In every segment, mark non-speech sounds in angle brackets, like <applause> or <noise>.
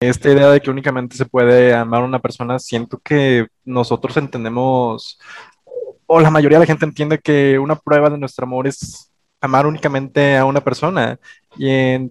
esta idea de que únicamente se puede amar a una persona, siento que nosotros entendemos, o la mayoría de la gente entiende que una prueba de nuestro amor es amar únicamente a una persona, y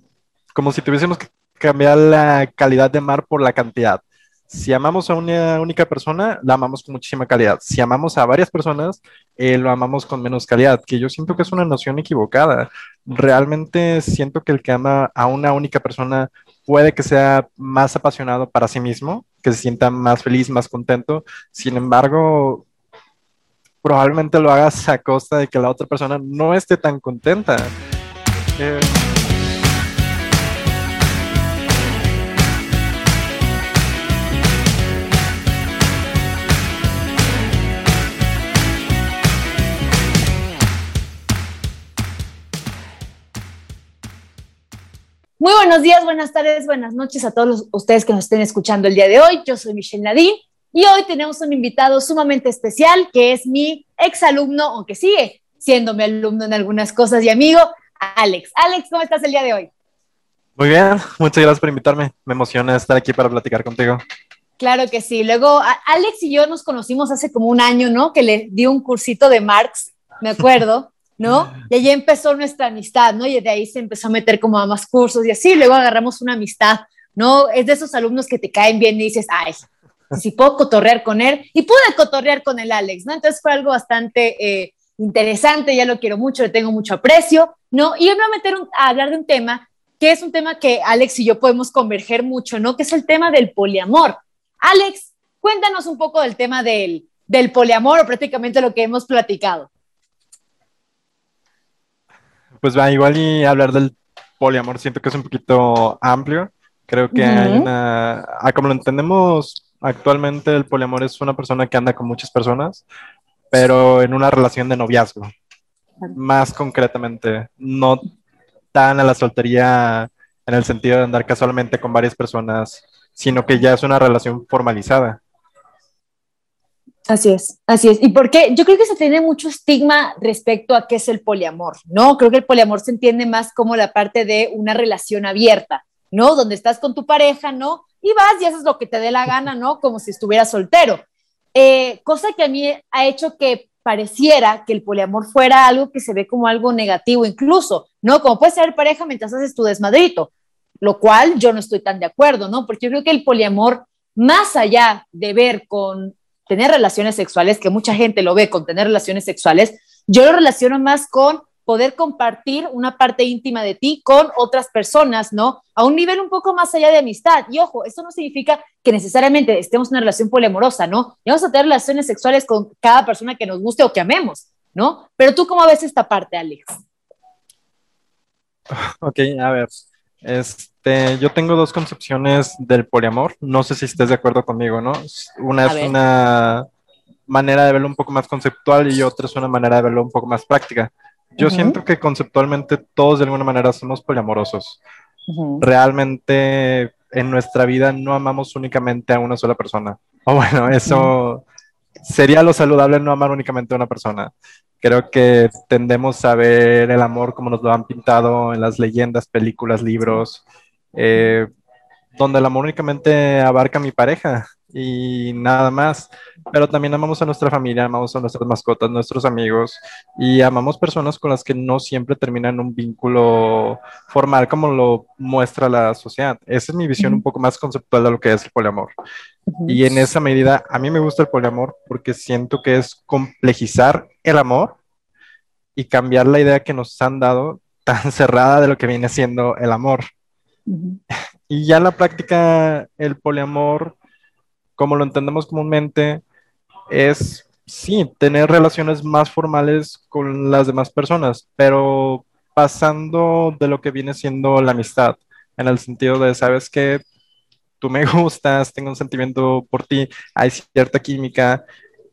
como si tuviésemos que cambiar la calidad de amar por la cantidad. Si amamos a una única persona, la amamos con muchísima calidad. Si amamos a varias personas, eh, lo amamos con menos calidad, que yo siento que es una noción equivocada. Realmente siento que el que ama a una única persona puede que sea más apasionado para sí mismo, que se sienta más feliz, más contento. Sin embargo, probablemente lo hagas a costa de que la otra persona no esté tan contenta. Eh, Muy buenos días, buenas tardes, buenas noches a todos ustedes que nos estén escuchando el día de hoy. Yo soy Michelle Nadine y hoy tenemos un invitado sumamente especial que es mi exalumno, aunque sigue siendo mi alumno en algunas cosas y amigo, Alex. Alex, ¿cómo estás el día de hoy? Muy bien, muchas gracias por invitarme. Me emociona estar aquí para platicar contigo. Claro que sí. Luego, Alex y yo nos conocimos hace como un año, ¿no? Que le di un cursito de Marx, me acuerdo. ¿No? Y ahí empezó nuestra amistad, ¿no? Y de ahí se empezó a meter como a más cursos y así, luego agarramos una amistad, ¿no? Es de esos alumnos que te caen bien y dices, ay, si <laughs> puedo cotorrear con él, y pude cotorrear con el Alex, ¿no? Entonces fue algo bastante eh, interesante, ya lo quiero mucho, le tengo mucho aprecio, ¿no? Y yo me voy a meter a hablar de un tema que es un tema que Alex y yo podemos converger mucho, ¿no? Que es el tema del poliamor. Alex, cuéntanos un poco del tema del, del poliamor o prácticamente lo que hemos platicado. Pues va, igual y hablar del poliamor siento que es un poquito amplio. Creo que hay una, ah, como lo entendemos actualmente, el poliamor es una persona que anda con muchas personas, pero en una relación de noviazgo. Más concretamente, no tan a la soltería en el sentido de andar casualmente con varias personas, sino que ya es una relación formalizada. Así es, así es. ¿Y por qué? Yo creo que se tiene mucho estigma respecto a qué es el poliamor, ¿no? Creo que el poliamor se entiende más como la parte de una relación abierta, ¿no? Donde estás con tu pareja, ¿no? Y vas y haces lo que te dé la gana, ¿no? Como si estuvieras soltero. Eh, cosa que a mí ha hecho que pareciera que el poliamor fuera algo que se ve como algo negativo incluso, ¿no? Como puedes ser pareja mientras haces tu desmadrito, lo cual yo no estoy tan de acuerdo, ¿no? Porque yo creo que el poliamor, más allá de ver con tener relaciones sexuales, que mucha gente lo ve con tener relaciones sexuales, yo lo relaciono más con poder compartir una parte íntima de ti con otras personas, ¿no? A un nivel un poco más allá de amistad. Y ojo, eso no significa que necesariamente estemos en una relación poliamorosa, ¿no? Y vamos a tener relaciones sexuales con cada persona que nos guste o que amemos, ¿no? Pero tú, ¿cómo ves esta parte, Alex? Ok, a ver. Este, yo tengo dos concepciones del poliamor. No sé si estés de acuerdo conmigo, ¿no? Una es una manera de verlo un poco más conceptual y otra es una manera de verlo un poco más práctica. Yo siento que conceptualmente todos de alguna manera somos poliamorosos. Realmente en nuestra vida no amamos únicamente a una sola persona. O bueno, eso sería lo saludable no amar únicamente a una persona. Creo que tendemos a ver el amor como nos lo han pintado en las leyendas, películas, libros, eh, donde el amor únicamente abarca a mi pareja y nada más. Pero también amamos a nuestra familia, amamos a nuestras mascotas, nuestros amigos y amamos personas con las que no siempre terminan un vínculo formal como lo muestra la sociedad. Esa es mi visión un poco más conceptual de lo que es el poliamor. Y en esa medida, a mí me gusta el poliamor porque siento que es complejizar el amor y cambiar la idea que nos han dado tan <laughs> cerrada de lo que viene siendo el amor. <laughs> Y ya en la práctica, el poliamor como lo entendemos comúnmente, es, sí, tener relaciones más formales con las demás personas, pero pasando de lo que viene siendo la amistad, en el sentido de, sabes que tú me <laughs> gustas, tengo un sentimiento por ti, hay cierta química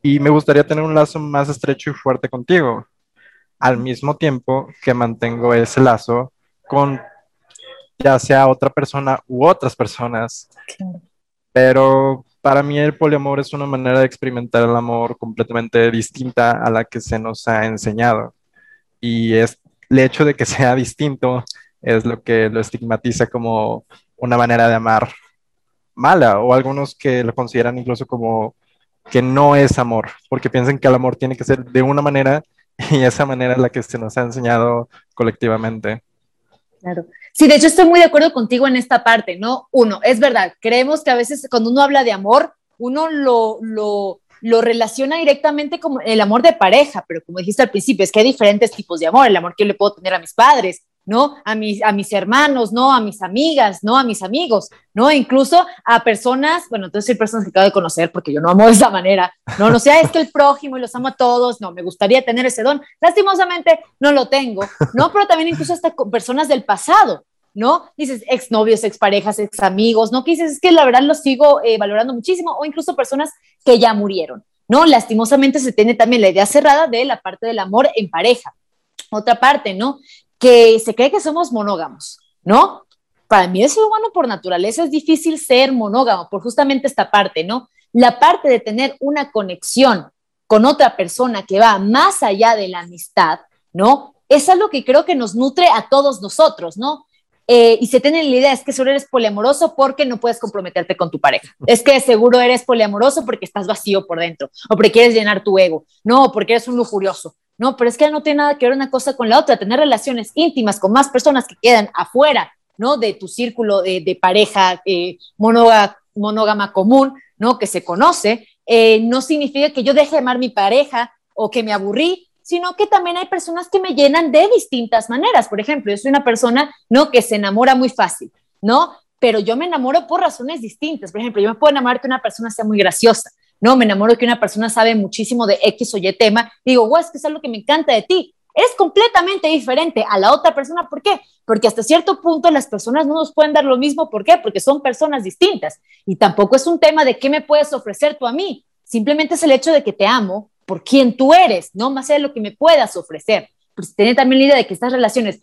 y me gustaría tener un lazo más estrecho y fuerte contigo, al mismo tiempo que mantengo ese lazo con ya sea otra persona u otras personas. Pero para mí el poliamor es una manera de experimentar el amor completamente distinta a la que se nos ha enseñado. Y es el hecho de que sea distinto es lo que lo estigmatiza como una manera de amar mala o algunos que lo consideran incluso como que no es amor, porque piensan que el amor tiene que ser de una manera <laughs> y esa manera es la que se nos ha enseñado colectivamente. Claro. Sí, de hecho estoy muy de acuerdo contigo en esta parte, ¿no? Uno, es verdad, creemos que a veces cuando uno habla de amor, uno lo, lo, lo relaciona directamente con el amor de pareja, pero como dijiste al principio, es que hay diferentes tipos de amor, el amor que yo le puedo tener a mis padres, ¿no? A mis, a mis hermanos, ¿no? A mis amigas, ¿no? A mis amigos, ¿no? Incluso a personas, bueno, entonces hay personas que acabo de conocer porque yo no amo de esa manera, ¿no? No sea, es que el prójimo y los amo a todos, no, me gustaría tener ese don. Lastimosamente no lo tengo, ¿no? Pero también incluso hasta con personas del pasado, ¿no? Dices exnovios, exparejas, ex amigos, ¿no? Que dices, es que la verdad los sigo eh, valorando muchísimo, o incluso personas que ya murieron, ¿no? Lastimosamente se tiene también la idea cerrada de la parte del amor en pareja. Otra parte, ¿no? Que se cree que somos monógamos, ¿no? Para mí, el ser humano por naturaleza es difícil ser monógamo, por justamente esta parte, ¿no? La parte de tener una conexión con otra persona que va más allá de la amistad, ¿no? Es algo que creo que nos nutre a todos nosotros, ¿no? Eh, y se tiene la idea, es que solo eres poliamoroso porque no puedes comprometerte con tu pareja. Es que seguro eres poliamoroso porque estás vacío por dentro, o porque quieres llenar tu ego, no, porque eres un lujurioso. No, pero es que no tiene nada que ver una cosa con la otra. Tener relaciones íntimas con más personas que quedan afuera, ¿no? De tu círculo de, pareja eh, monógama común, ¿no? Que se conoce, eh, no significa que yo deje de amar mi pareja o que me aburrí, sino que también hay personas que me llenan de distintas maneras. Por ejemplo, yo soy una persona, ¿no? Que se enamora muy fácil, ¿no? Pero yo me enamoro por razones distintas. Por ejemplo, yo me puedo enamorar que una persona sea muy graciosa, ¿no? Me enamoro que una persona sabe muchísimo de X o Y tema. Digo, guau, es que es algo que me encanta de ti. Eres completamente diferente a la otra persona. ¿Por qué? Porque hasta cierto punto las personas no nos pueden dar lo mismo. ¿Por qué? Porque son personas distintas. Y tampoco es un tema de qué me puedes ofrecer tú a mí. Simplemente es el hecho de que te amo por quien tú eres, no más allá de lo que me puedas ofrecer. Pues tener también la idea de que estas relaciones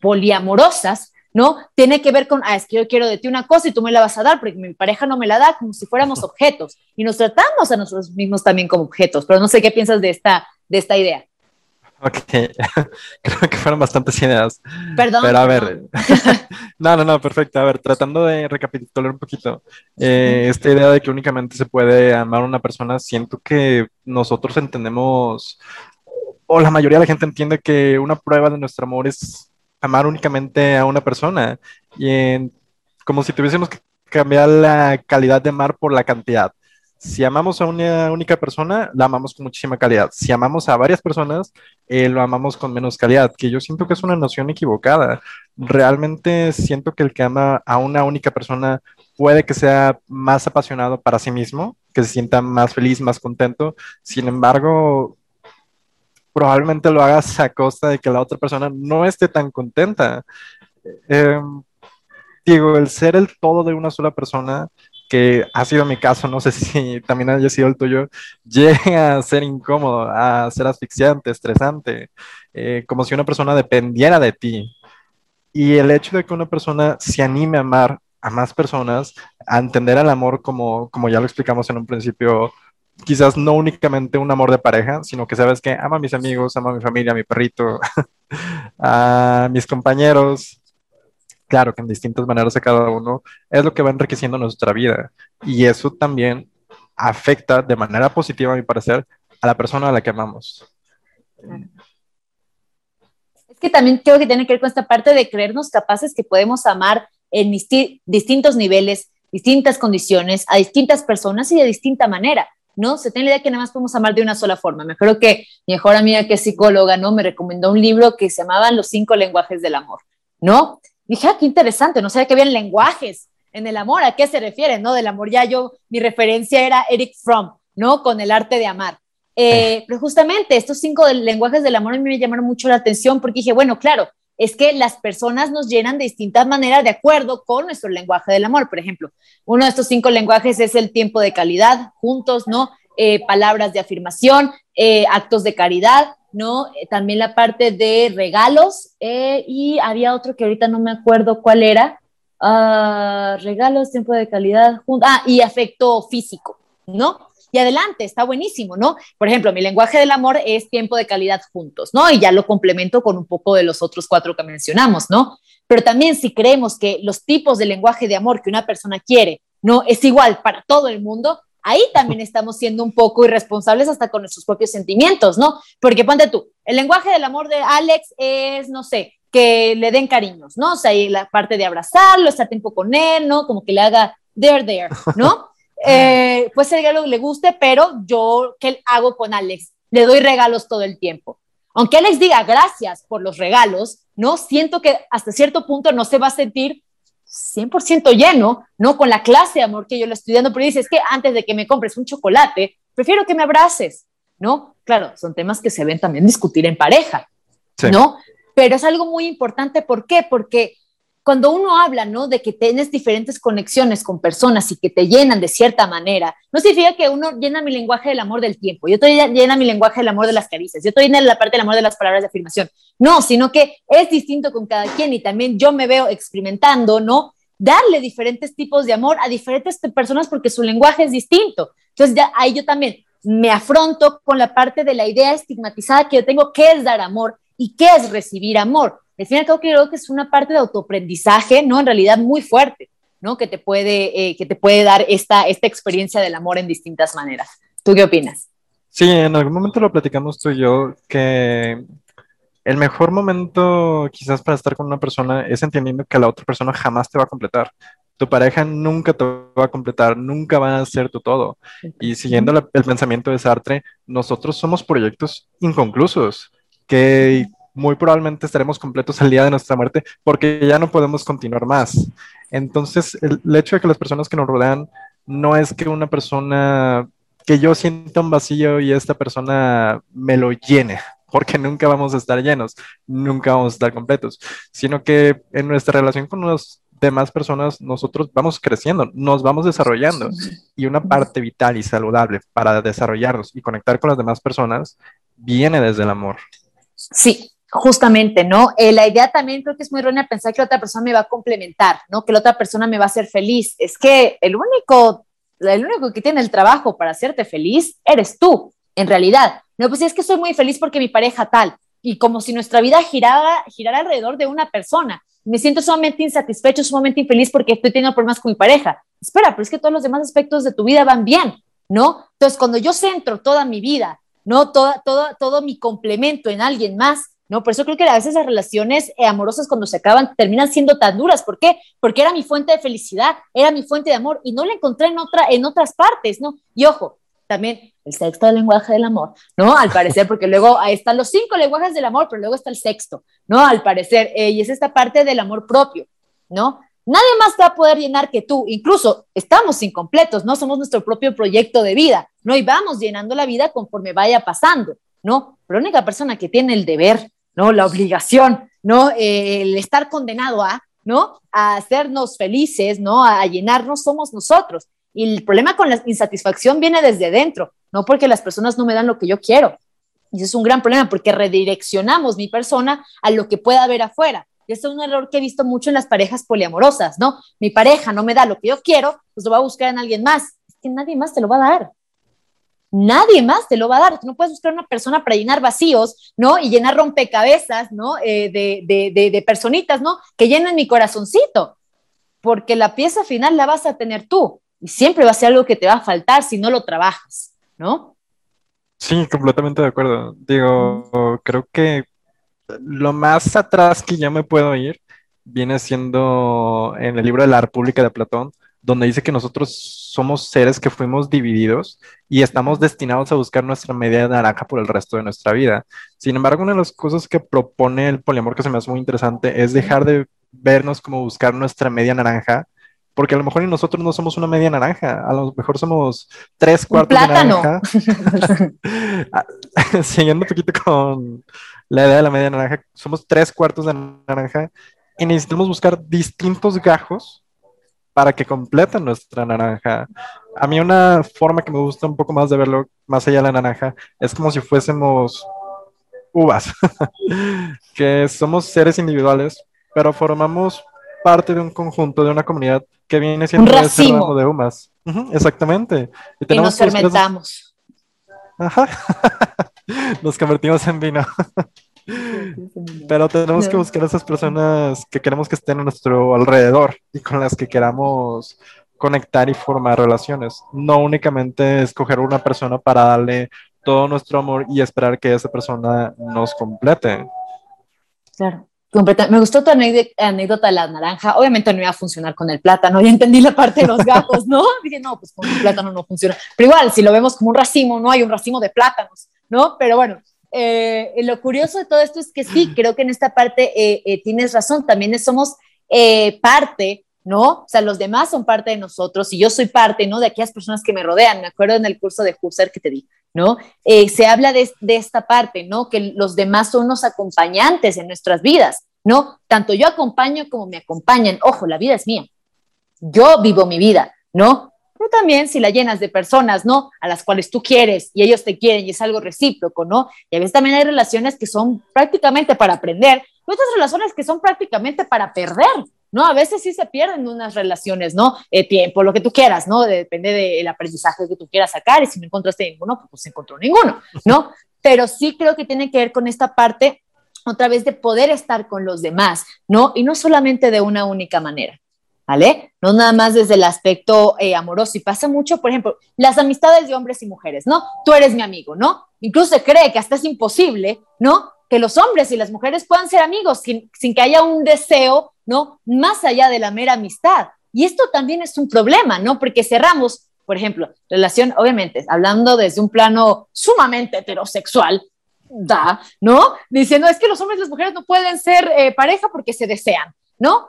poliamorosas, ¿no? Tiene que ver con, ah, es que yo quiero de ti una cosa y tú me la vas a dar porque mi pareja no me la da como si fuéramos <laughs> objetos y nos tratamos a nosotros mismos también como objetos, pero no sé qué piensas de esta, de esta idea. Ok, <laughs> creo que fueron bastantes ideas. Perdón. Pero a ver, <laughs> no, no, no, perfecto. A ver, tratando de recapitular un poquito, eh, esta idea de que únicamente se puede amar a una persona, siento que nosotros entendemos, o la mayoría de la gente entiende que una prueba de nuestro amor es amar únicamente a una persona, y como si tuviésemos que cambiar la calidad de amar por la cantidad si amamos a una única persona, la amamos con muchísima calidad. Si amamos a varias personas, eh, lo amamos con menos calidad, que yo siento que es una noción equivocada. Realmente siento que el que ama a una única persona puede que sea más apasionado para sí mismo, que se sienta más feliz, más contento. Sin embargo, probablemente lo hagas a costa de que la otra persona no esté tan contenta. Em, digo, el ser el todo de una sola persona que ha sido mi caso, no sé <laughs> si también haya sido el tuyo, <laughs> llega a ser incómodo, a ser asfixiante, estresante, eh, como si una persona dependiera de ti. Y el hecho de que una persona se anime a amar a más personas, a entender el amor como, como ya lo explicamos en un principio, quizás no únicamente un amor de pareja, sino que sabes que ama a mis amigos, ama a mi familia, a mi perrito, <laughs> a mis compañeros, claro que en distintas maneras a cada uno, es lo que va enriqueciendo nuestra vida. Y eso también afecta de manera positiva, a mi parecer, a la persona a la que amamos. Es que también creo que tiene que ver con esta parte de creernos capaces que podemos amar en distintos niveles, distintas condiciones, a distintas personas y de distinta manera. ¿No? Se tiene la idea que nada más podemos amar de una sola forma. Me acuerdo que mi mejor amiga que es psicóloga, ¿no? Me recomendó un libro que se llamaba Los cinco lenguajes del amor, ¿no? dije, ah, qué interesante, no sabía que habían lenguajes en el amor, ¿a qué se refiere? ¿No? Del amor ya yo, mi referencia era Eric Fromm, ¿no? Con el arte de amar. Eh, pero justamente estos cinco lenguajes del amor a mí me llamaron mucho la atención porque dije, bueno, claro, es que las personas nos llenan de distintas maneras de acuerdo con nuestro lenguaje del amor. Por ejemplo, uno de estos cinco lenguajes es el tiempo de calidad, juntos, ¿no? Eh, palabras de afirmación, eh, actos de caridad, ¿no? Eh, también la parte de regalos y había otro que ahorita no me acuerdo cuál era. Ah, regalos, tiempo de calidad, ah, y afecto físico, ¿no? Y adelante, está buenísimo, ¿no? Por ejemplo, mi lenguaje del amor es tiempo de calidad juntos, ¿no? Y ya lo complemento con un poco de los otros cuatro que mencionamos, ¿no? Pero también si creemos que los tipos de lenguaje de amor que una persona quiere, ¿no? Es igual para todo el mundo, ahí también estamos siendo un poco irresponsables hasta con nuestros propios sentimientos, ¿no? Porque ponte tú, el lenguaje del amor de Alex es, no sé, que le den cariños, ¿no? O sea, la parte de abrazarlo, estar tiempo con él, ¿no? Como que le haga there, there, ¿no? <laughs> eh, puede ser que le guste, pero yo, ¿qué hago con Alex? Le doy regalos todo el tiempo. Aunque Alex diga gracias por los regalos, ¿no? Siento que hasta cierto punto no se va a sentir 100% lleno, ¿no? Con la clase de amor que yo le estoy dando, pero dice, es que antes de que me compres un chocolate, prefiero que me abraces, ¿no? Claro, son temas que se ven también discutir en pareja, ¿no? Pero es algo muy importante, ¿por qué? Porque cuando uno habla, ¿no? De que tienes diferentes conexiones con personas y que te llenan de cierta manera, no significa que uno llena mi lenguaje del amor del tiempo, yo estoy llena mi lenguaje del amor de las caricias, yo estoy llena la parte del amor de las palabras de afirmación. No, sino que es distinto con cada quien y también yo me veo experimentando, ¿no? Darle diferentes tipos de amor a diferentes personas porque su lenguaje es distinto. Entonces, ya ahí yo también me afronto con la parte de la idea estigmatizada que yo tengo, qué es dar amor y qué es recibir amor al final creo que es una parte de autoaprendizaje, ¿no? En realidad muy fuerte, ¿no? Que te puede, eh, que te puede dar esta, esta experiencia del amor en distintas maneras. ¿Tú qué opinas? Sí, en algún momento lo platicamos tú y yo, que el mejor momento quizás para estar con una persona es entendiendo que la otra persona jamás te va a completar. Tu pareja nunca te va a completar, nunca va a ser tu todo. Y siguiendo el pensamiento de Sartre, nosotros somos proyectos inconclusos que muy probablemente estaremos completos el día de nuestra muerte porque ya no podemos continuar más. Entonces, el, hecho de que las personas que nos rodean no es que una persona, que yo sienta un vacío y esta persona me lo llene, porque nunca vamos a estar llenos, nunca vamos a estar completos, sino que en nuestra relación con las demás personas nosotros vamos creciendo, nos vamos desarrollando y una parte vital y saludable para desarrollarnos y conectar con las demás personas viene desde el amor. Sí, Justamente, ¿no? Eh, la idea también creo que es muy errónea pensar que la otra persona me va a complementar, ¿no? Que la otra persona me va a hacer feliz. Es que el único, el único que tiene el trabajo para hacerte feliz eres tú, en realidad. No, pues es que soy muy feliz porque mi pareja tal. Y como si nuestra vida girara, girara alrededor de una persona. Me siento sumamente insatisfecho, sumamente infeliz porque estoy teniendo problemas con mi pareja. Espera, pero es que todos los demás aspectos de tu vida van bien, ¿no? Entonces, cuando yo centro toda mi vida, ¿no? Todo, todo, todo mi complemento en alguien más, ¿no? Por eso creo que a veces las relaciones eh, amorosas cuando se acaban terminan siendo tan duras. ¿Por qué? Porque era mi fuente de felicidad, era mi fuente de amor y no la encontré en, otra, en otras partes, ¿no? Y ojo, también el sexto lenguaje del amor, ¿no? Al parecer, porque luego ahí están los cinco lenguajes del amor, pero luego está el sexto, ¿no? Al parecer, eh, y es esta parte del amor propio, ¿no? Nadie más va a poder llenar que tú, incluso estamos incompletos, ¿no? Somos nuestro propio proyecto de vida, ¿no? Y vamos llenando la vida conforme vaya pasando, ¿no? Pero la única persona que tiene el deber ¿no? La obligación, ¿no? el estar condenado a, ¿no? A hacernos felices, ¿no? A llenarnos somos nosotros. Y el problema con la insatisfacción viene desde dentro, no porque las personas no me dan lo que yo quiero. Y eso es un gran problema porque redireccionamos mi persona a lo que pueda haber afuera. Y eso es un error que he visto mucho en las parejas poliamorosas, ¿no? Mi pareja no me da lo que yo quiero, pues lo va a buscar en alguien más. Es que nadie más te lo va a dar nadie más te lo va a dar. Tú no puedes buscar una persona para llenar vacíos, ¿no? Y llenar rompecabezas, ¿no? Eh, de, personitas, ¿no? Que llenen mi corazoncito, porque la pieza final la vas a tener tú y siempre va a ser algo que te va a faltar si no lo trabajas, ¿no? Sí, completamente de acuerdo. Digo, creo que lo más atrás que yo me puedo ir viene siendo en el libro de la República de Platón, donde dice que nosotros somos seres que fuimos divididos y estamos destinados a buscar nuestra media naranja por el resto de nuestra vida. Sin embargo, una de las cosas que propone el poliamor que se me hace muy interesante es dejar de vernos como buscar nuestra media naranja, porque a lo mejor nosotros no somos una media naranja, a lo mejor somos tres cuartos de naranja. <laughs> Siguiendo un poquito con la idea de la media naranja, somos tres cuartos de naranja y necesitamos buscar distintos gajos para que completen nuestra naranja. A mí una forma que me gusta un poco más de verlo, más allá de la naranja, es como si fuésemos uvas, <laughs> que somos seres individuales, pero formamos parte de un conjunto, de una comunidad que viene siendo un ese ramo de humas. exactamente. Y, nos fermentamos. Ajá. <laughs> nos convertimos en vino. <laughs> Pero tenemos que buscar a esas personas que queremos que estén a nuestro alrededor y con las que queramos conectar y formar relaciones. No únicamente escoger una persona para darle todo nuestro amor y esperar que esa persona nos complete. Claro. Me gustó tu anécdota de la naranja. Obviamente no iba a funcionar con el plátano. Ya entendí la parte de los gajos, ¿no? <laughs> Dije, no, pues con el plátano no funciona. Pero igual, si lo vemos como un racimo, no hay un racimo de plátanos, ¿no? Pero bueno, eh, lo curioso de todo esto es que sí, creo que en esta parte eh, eh, tienes razón. También somos parte ¿no? O sea, los demás son parte de nosotros y yo soy parte, ¿no? De aquellas personas que me rodean. Me acuerdo en el curso de Husserl que te di, ¿no? Eh, se habla de, de, esta parte, ¿no? Que los demás son los acompañantes en nuestras vidas, ¿no? Tanto yo acompaño como me acompañan. Ojo, la vida es mía. Yo vivo mi vida, ¿no? Pero también si la llenas de personas, ¿no? A las cuales tú quieres y ellos te quieren y es algo recíproco, ¿no? Y a veces también hay relaciones que son prácticamente para aprender, y otras relaciones que son prácticamente para perder, ¿no? A veces sí se pierden unas relaciones, ¿no? Eh, tiempo, lo que tú quieras, ¿no? Depende del aprendizaje que tú quieras sacar y si no encontraste ninguno, pues se encontró ninguno, ¿no? <laughs> Pero sí creo que tiene que ver con esta parte otra vez de poder estar con los demás, ¿no? Y no solamente de una única manera, ¿vale? No nada más desde el aspecto eh, amoroso. Y pasa mucho, por ejemplo, las amistades de hombres y mujeres, ¿no? Tú eres mi amigo, ¿no? Incluso se cree que hasta es imposible, ¿no? Que los hombres y las mujeres puedan ser amigos sin, sin que haya un deseo ¿no? Más allá de la mera amistad. Y esto también es un problema, ¿no? Porque cerramos, por ejemplo, relación, obviamente, hablando desde un plano sumamente heterosexual, da, ¿no? Diciendo, es que los hombres y las mujeres no pueden ser eh, pareja porque se desean, ¿no?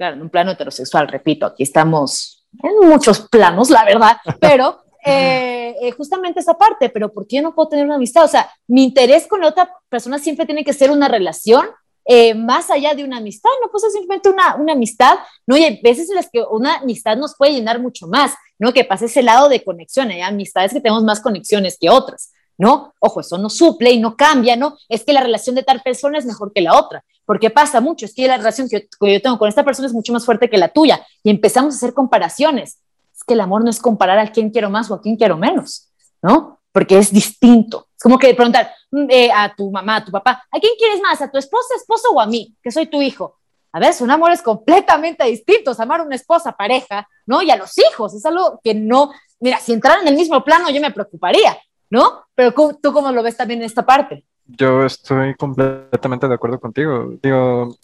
Claro, en un plano heterosexual, repito, aquí estamos en muchos planos, la verdad, <laughs> pero eh, eh, justamente esa parte, pero ¿por qué no puedo tener una amistad? O sea, mi interés con la otra persona siempre tiene que ser una relación eh, más allá de una amistad, no pues es simplemente una, una amistad, ¿no? Y hay veces en las que una amistad nos puede llenar mucho más, ¿no? Que pasa ese lado de conexión, hay amistades que tenemos más conexiones que otras, ¿no? Ojo, eso no suple y no cambia, ¿no? Es que la relación de tal persona es mejor que la otra, porque pasa mucho, es que la relación que yo, tengo con esta persona es mucho más fuerte que la tuya y empezamos a hacer comparaciones. Es que el amor no es comparar a quién quiero más o a quién quiero menos, ¿no? Porque es distinto. Es como que preguntar, Mm, eh, a tu mamá, a tu papá, ¿a quién quieres más? ¿A tu esposa, esposo o a mí, que soy tu hijo? A ver, son amores completamente distintos, amar a una esposa, pareja, ¿no? Y a los hijos, es algo que no, mira, si entraran en el mismo plano yo me preocuparía, ¿no? Pero tú cómo lo ves también en esta parte. Yo estoy completamente de acuerdo contigo. Digo,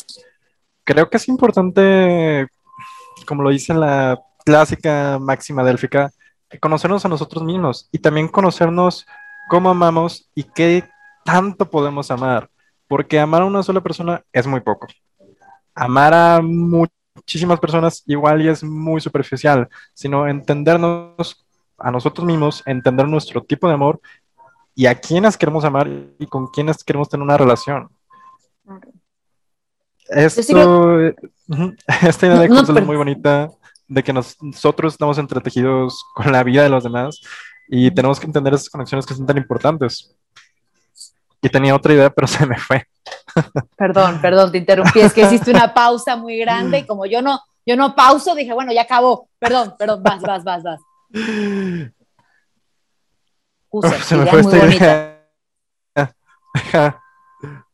creo que es importante, como lo dice la clásica máxima délfica, conocernos a nosotros mismos y también conocernos cómo amamos y qué tanto podemos amar, porque amar a una sola persona es muy poco. Amar a muchísimas personas igual y es muy superficial, sino entendernos a nosotros mismos, entender nuestro tipo de amor y a quienes queremos amar y con quienes queremos tener una relación. Esto, <laughs> esta idea de no, es muy bonita, de que nosotros estamos entretejidos con la vida de los demás y tenemos que entender esas conexiones que son tan importantes. Y tenía otra idea, pero <laughs> se me fue. Perdón, perdón, te interrumpí. Es que <laughs> hiciste una pausa muy grande y como yo no, yo no pauso, dije, bueno, ya acabó. Perdón, perdón, vas, vas, vas, vas. <laughs> <laughs> se me fue bonita.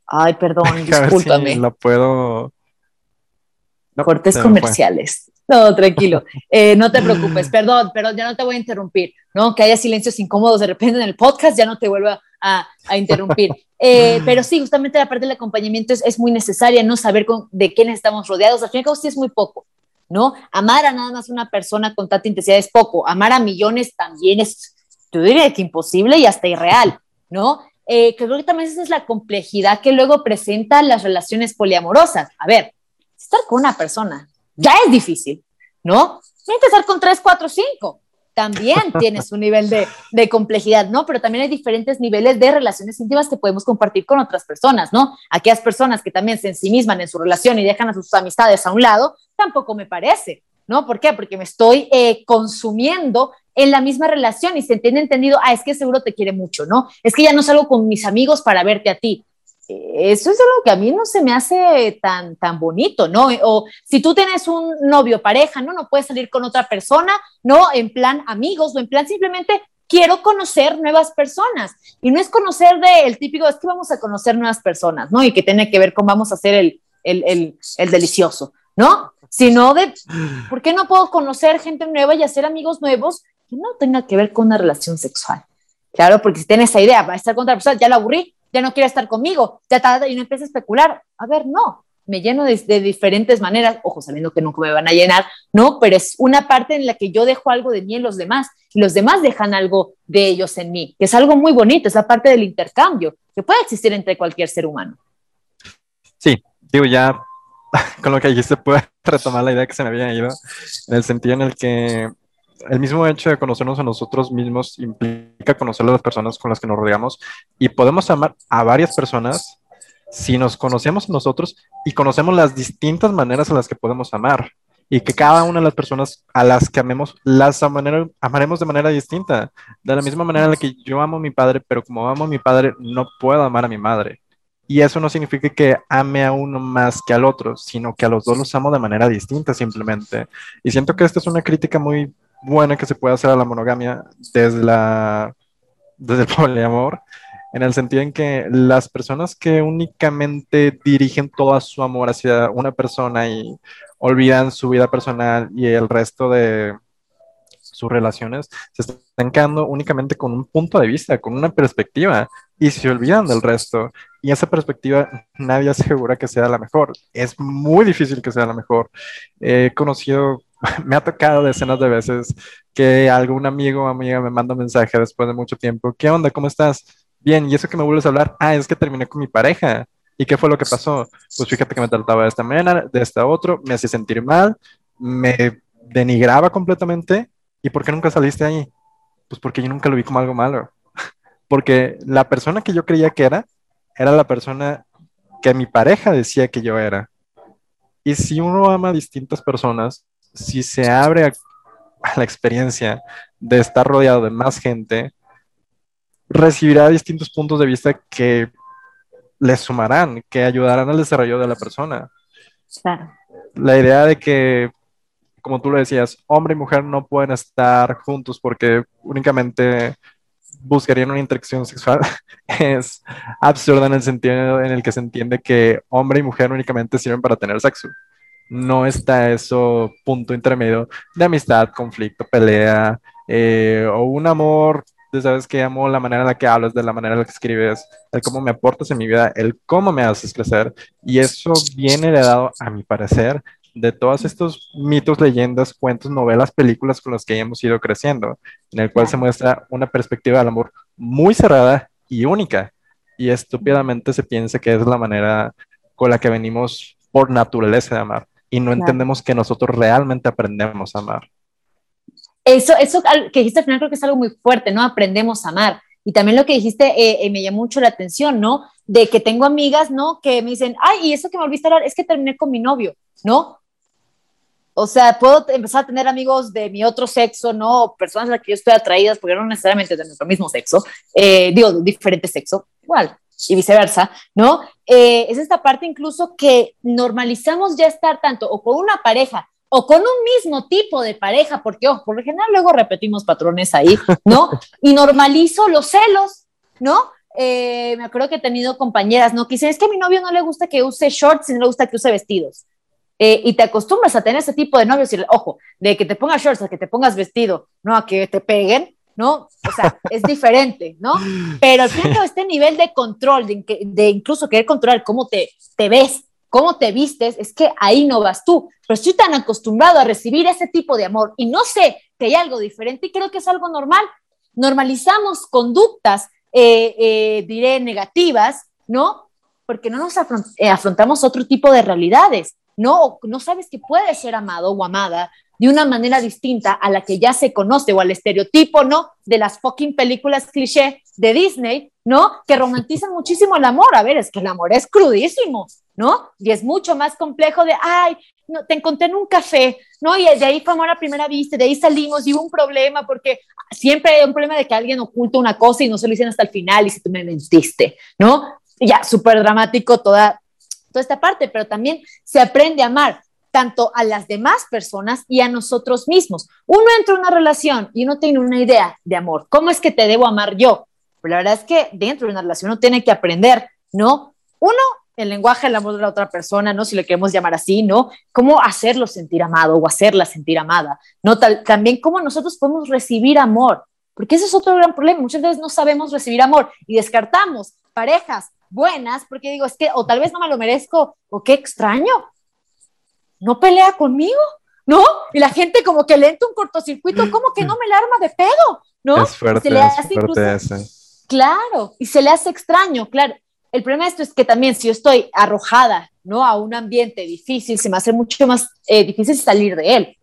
Ay, perdón, discúlpame. la puedo. Cortes comerciales. No, tranquilo. Eh, no te preocupes, perdón, perdón, ya no te voy a interrumpir, ¿no? Que haya silencios incómodos de repente en el podcast, ya no te vuelvo a, interrumpir. <laughs> Eh, pero sí, justamente la parte del acompañamiento es, muy necesaria, ¿no? Saber de quiénes estamos rodeados. Al fin y al cabo, sí es muy poco, ¿no? Amar a nada más una persona con tanta intensidad es poco. Amar a millones también es, yo diría que imposible y hasta irreal, ¿no? Eh, creo que también esa es la complejidad que luego presentan las relaciones poliamorosas. A ver, estar con una persona ya es difícil, ¿no? estar con tres, cuatro, cinco. También tienes un nivel de, de, complejidad, ¿no? Pero también hay diferentes niveles de relaciones íntimas que podemos compartir con otras personas, ¿no? Aquellas personas que también se ensimisman en su relación y dejan a sus amistades a un lado, tampoco me parece, ¿no? ¿Por qué? Porque me estoy eh, consumiendo en la misma relación y se entiende entendido, ah, es que seguro te quiere mucho, ¿no? Es que ya no salgo con mis amigos para verte a ti. Eso es algo que a mí no se me hace tan, tan bonito, ¿no? O si tú tienes un novio, pareja, ¿no? No puedes salir con otra persona, ¿no? En plan amigos o en plan simplemente quiero conocer nuevas personas. Y no es conocer de el típico, es que vamos a conocer nuevas personas, ¿no? Y que tiene que ver con vamos a hacer el, el, el, el delicioso, ¿no? Sino de, ¿por qué no puedo conocer gente nueva y hacer amigos nuevos que no tenga que ver con una relación sexual? Claro, porque si tienes esa idea, va a estar con otra persona, ya la aburrí, ya no quiere estar conmigo, ya está, y uno empieza a especular. A ver, no, me lleno de, de, diferentes maneras, ojo, sabiendo que nunca me van a llenar, no, pero es una parte en la que yo dejo algo de mí en los demás y los demás dejan algo de ellos en mí, que es algo muy bonito, es la parte del intercambio que puede existir entre cualquier ser humano. Sí, digo, ya <laughs> con lo que dijiste puedo retomar la idea que se me había ido, en el sentido en el que el mismo hecho de conocernos a nosotros mismos implica conocer a las personas con las que nos rodeamos y podemos amar a varias personas si nos conocemos a nosotros y conocemos las distintas maneras en las que podemos amar y que cada una de las personas a las que amemos las amaremos de manera distinta. De la misma manera en la que yo amo a mi padre, pero como amo a mi padre, no puedo amar a mi madre. Y eso no significa que ame a uno más que al otro, sino que a los dos los amo de manera distinta simplemente. Y siento que esta es una crítica muy buena que se puede hacer a la monogamia desde, la, desde el <laughs> poliamor, en el sentido en que las personas que únicamente dirigen todo su amor hacia una persona y olvidan su vida personal y el resto de sus relaciones, se están quedando únicamente con un punto de vista, con una perspectiva, y se olvidan del resto. Y esa perspectiva nadie asegura que sea la mejor. Es muy difícil que sea la mejor. He conocido <laughs> me ha tocado decenas de veces que algún amigo o amiga me manda un mensaje después de mucho tiempo. ¿Qué onda? ¿Cómo estás? Bien, ¿y eso que me vuelves a hablar? Ah, es que terminé con mi pareja. ¿Y qué fue lo que pasó? Pues fíjate que me trataba de esta manera, de esta otra, me hacía sentir mal, me denigraba completamente. ¿Y por qué nunca saliste ahí? Pues porque yo nunca lo vi como algo malo. <laughs> Porque la persona que yo creía que era, era la persona que mi pareja decía que yo era. Y si uno ama a distintas personas, si se abre a, la experiencia de estar rodeado de más gente, recibirá distintos puntos de vista que le sumarán, que ayudarán al desarrollo de la persona. La idea de que, como tú lo decías, hombre y mujer no pueden estar juntos porque únicamente buscarían una interacción sexual <laughs> es absurda en el sentido en el que se entiende que hombre y mujer únicamente sirven para tener sexo no está eso punto intermedio de amistad, conflicto, pelea eh, o un amor. Tú sabes que amo la manera en la que hablas, de la manera en la que escribes, el cómo me aportas en mi vida, el cómo me haces crecer. Y eso viene heredado, a mi parecer, de todos estos mitos, leyendas, cuentos, novelas, películas con las que hemos ido creciendo, en el cual se muestra una perspectiva del amor muy cerrada y única. Y estúpidamente se piensa que es la manera con la que venimos por naturaleza de amar y no entendemos que nosotros realmente aprendemos a amar. Eso, eso que dijiste al final creo que es algo muy fuerte, ¿no? Aprendemos a amar. Y también lo que dijiste eh, eh, me llamó mucho la atención, ¿no? De que tengo amigas, ¿no? Que me dicen, ay, y eso que me volviste a hablar es que terminé con mi novio, ¿no? O sea, puedo empezar a tener amigos de mi otro sexo, ¿no? Personas a las que yo estoy atraídas, porque no necesariamente de nuestro mismo sexo, eh, digo, de diferente sexo, igual, y viceversa, ¿no? Eh, es esta parte incluso que normalizamos ya estar tanto o con una pareja o con un mismo tipo de pareja, porque ojo, por lo general luego repetimos patrones ahí, ¿no? <laughs> Y normalizo los celos, ¿no? Eh, me acuerdo que he tenido compañeras, ¿no? Que dicen, es que a mi novio no le gusta que use shorts y no le gusta que use vestidos. Eh, y te acostumbras a tener ese tipo de novios y, ojo, de que te pongas shorts a que te pongas vestido, ¿no? A que te peguen, ¿no? O sea, es diferente, ¿no? Pero final este nivel de control, de, incluso querer controlar cómo te, te ves, cómo te vistes, es que ahí no vas tú. Pero estoy tan acostumbrado a recibir ese tipo de amor y no sé que hay algo diferente y creo que es algo normal. Normalizamos conductas, eh, eh, diré, negativas, ¿no? Porque no nos eh, afrontamos otro tipo de realidades, ¿no? No sabes que puedes ser amado o amada de una manera distinta a la que ya se conoce o al estereotipo, ¿no? De las fucking películas cliché de Disney, ¿no? Que romantizan <laughs> muchísimo el amor. A ver, es que el amor es crudísimo, ¿no? Y es mucho más complejo de, ay, no, te encontré en un café, ¿no? Y de ahí fue amor a primera vista, de ahí salimos y hubo un problema porque siempre hay un problema de que alguien oculta una cosa y no se lo dicen hasta el final y si tú me mentiste, ¿no? ya, súper dramático toda, toda esta parte, pero también se aprende a amar tanto a las demás personas y a nosotros mismos. Uno entra en una relación y uno tiene una idea de amor. ¿Cómo es que te debo amar yo? Pero la verdad es que dentro de una relación uno tiene que aprender, ¿no? Uno, el lenguaje del amor de la otra persona, ¿no? Si lo queremos llamar así, ¿no? Cómo hacerlo sentir amado o hacerla sentir amada, ¿no? también cómo nosotros podemos recibir amor, porque ese es otro gran problema. Muchas veces no sabemos recibir amor y descartamos parejas buenas porque digo, es que o tal vez no me lo merezco o qué extraño, no pelea conmigo, ¿no? Y la gente como que le entra un cortocircuito, como que no me la arma de pedo, ¿no? Es fuerte, es fuerte ese. Claro, y se le hace extraño, claro. El problema de esto es que también si yo estoy arrojada, ¿no? A un ambiente difícil, se me hace mucho más eh, difícil salir de él,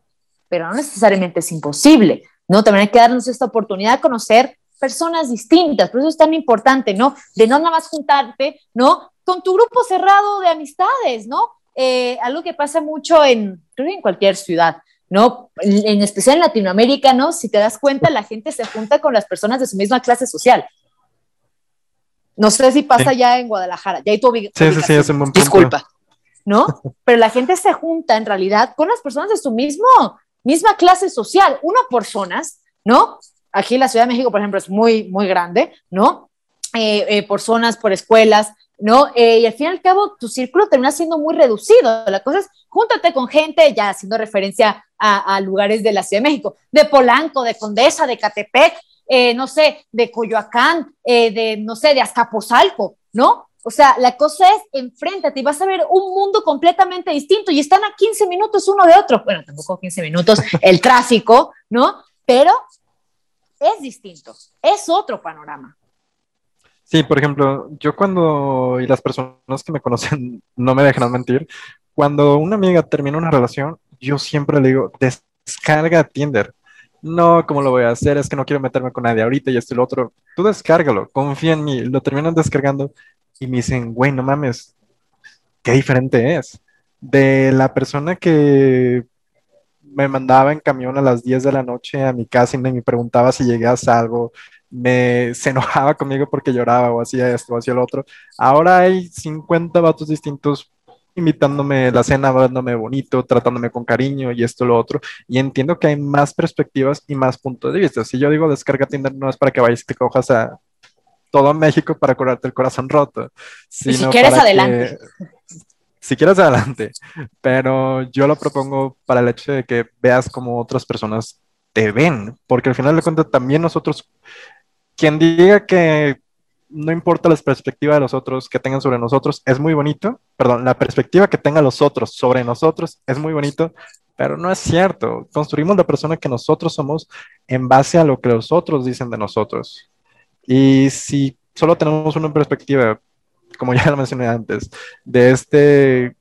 pero no necesariamente es imposible, ¿no? También hay que darnos esta oportunidad de conocer personas distintas, por eso es tan importante, ¿no? De no nada más juntarte, ¿no? Con tu grupo cerrado de amistades, ¿no? Eh, algo que pasa mucho en, en cualquier ciudad, ¿no? En, especial en Latinoamérica, ¿no? Si te das cuenta, la gente se junta con las personas de su misma clase social. No sé si pasa ya en Guadalajara, ya hay tu, sí, sí, sí, es un Disculpa, ¿no? Pero la gente se junta en realidad con las personas de su mismo, misma clase social, uno por zonas, ¿no? Aquí en la Ciudad de México, por ejemplo, es muy, muy grande, ¿no? Eh, eh, por zonas, por escuelas, ¿no? Eh, y al fin y al cabo, tu círculo termina siendo muy reducido. La cosa es, júntate con gente, ya haciendo referencia a, lugares de la Ciudad de México, de Polanco, de Condesa, de Catepec, eh, no sé, de Coyoacán, eh, de, no sé, de Azcapotzalco, ¿no? O sea, la cosa es, enfréntate y vas a ver un mundo completamente distinto y están a 15 minutos uno de otro. Bueno, tampoco 15 minutos, <laughs> el tráfico, ¿no? Pero es distinto, es otro panorama. Sí, por ejemplo, yo cuando, y las personas que me conocen <laughs> no me dejan mentir, cuando una amiga termina una relación, yo siempre le digo, descarga Tinder. No, ¿cómo lo voy a hacer? Es que no quiero meterme con nadie ahorita y esto y lo otro. Tú descárgalo, confía en mí. Lo terminan descargando y me dicen, güey, no mames, qué diferente es. De la persona que me mandaba en camión a las 10 de la noche a mi casa y me preguntaba si llegué a salvo, me, se enojaba conmigo porque lloraba o hacía esto o hacía lo otro. Ahora hay 50 vatos distintos invitándome la cena, dándome bonito, tratándome con cariño y esto, lo otro. Y entiendo que hay más perspectivas y más puntos de vista. Si yo digo descarga Tinder, no es para que vayas y te cojas a todo México para curarte el corazón roto. si quieres, adelante. si quieres, adelante. Pero yo lo propongo para el hecho de que veas como otras personas te ven, porque al final de cuentas también nosotros quien diga que no importa la perspectiva de los otros que tengan sobre nosotros, es muy bonito. Perdón, la perspectiva que tengan los otros sobre nosotros es muy bonito, pero no es cierto. Construimos la persona que nosotros somos en base a lo que los otros dicen de nosotros. Y si solo tenemos una perspectiva, como <laughs> ya lo mencioné antes, de este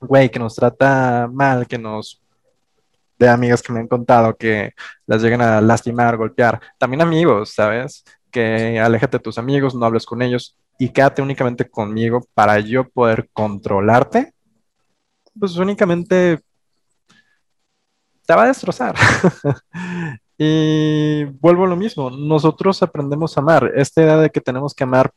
güey que nos trata mal, que nos de amigas que me han contado que las llegan a lastimar, golpear. También amigos, ¿sabes? Que aléjate de tus amigos, no hables con ellos y quédate únicamente conmigo para yo poder controlarte. Pues únicamente te va a destrozar. <laughs> y vuelvo a lo mismo, nosotros aprendemos a amar. Esta idea de que tenemos que amar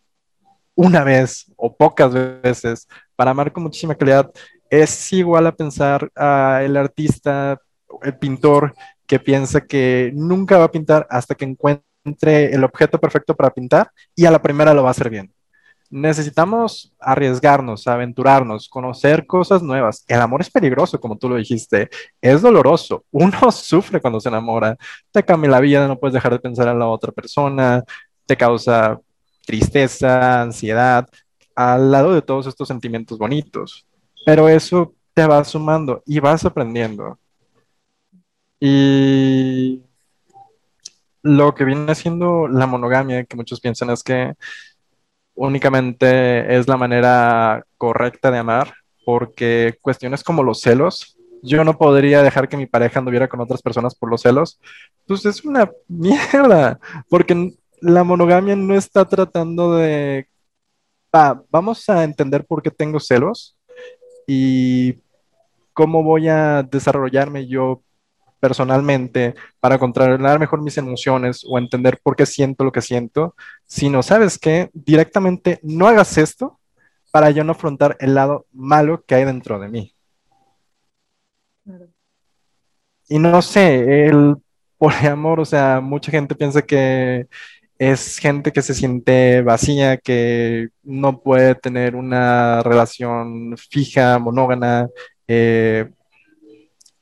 una vez o pocas veces para amar con muchísima calidad es igual a pensar a el artista el pintor que piensa que nunca va a pintar hasta que encuentre el objeto perfecto para pintar y a la primera lo va a hacer bien. Necesitamos arriesgarnos, aventurarnos, conocer cosas nuevas. El amor es peligroso, como tú lo dijiste, es doloroso. Uno <laughs> sufre cuando se enamora, te cambia la vida, no puedes dejar de pensar en la otra persona, te causa tristeza, ansiedad, al lado de todos estos sentimientos bonitos. Pero eso te va sumando y vas aprendiendo. Y lo que viene siendo la monogamia, que muchos piensan es que únicamente es la manera correcta de amar, porque cuestiones como los celos, yo no podría dejar que mi pareja anduviera con otras personas por los celos, pues es una <laughs> mierda, porque la monogamia no está tratando de, vamos a entender por qué tengo celos y cómo voy a desarrollarme yo personalmente para controlar mejor mis emociones o entender por qué siento lo que siento, sino, ¿sabes qué? Directamente no hagas esto para yo no afrontar el lado malo que hay dentro de mí. Y no sé, el poliamor, o sea, mucha gente piensa que es gente que se siente vacía, que no puede tener una relación fija, monógana, eh,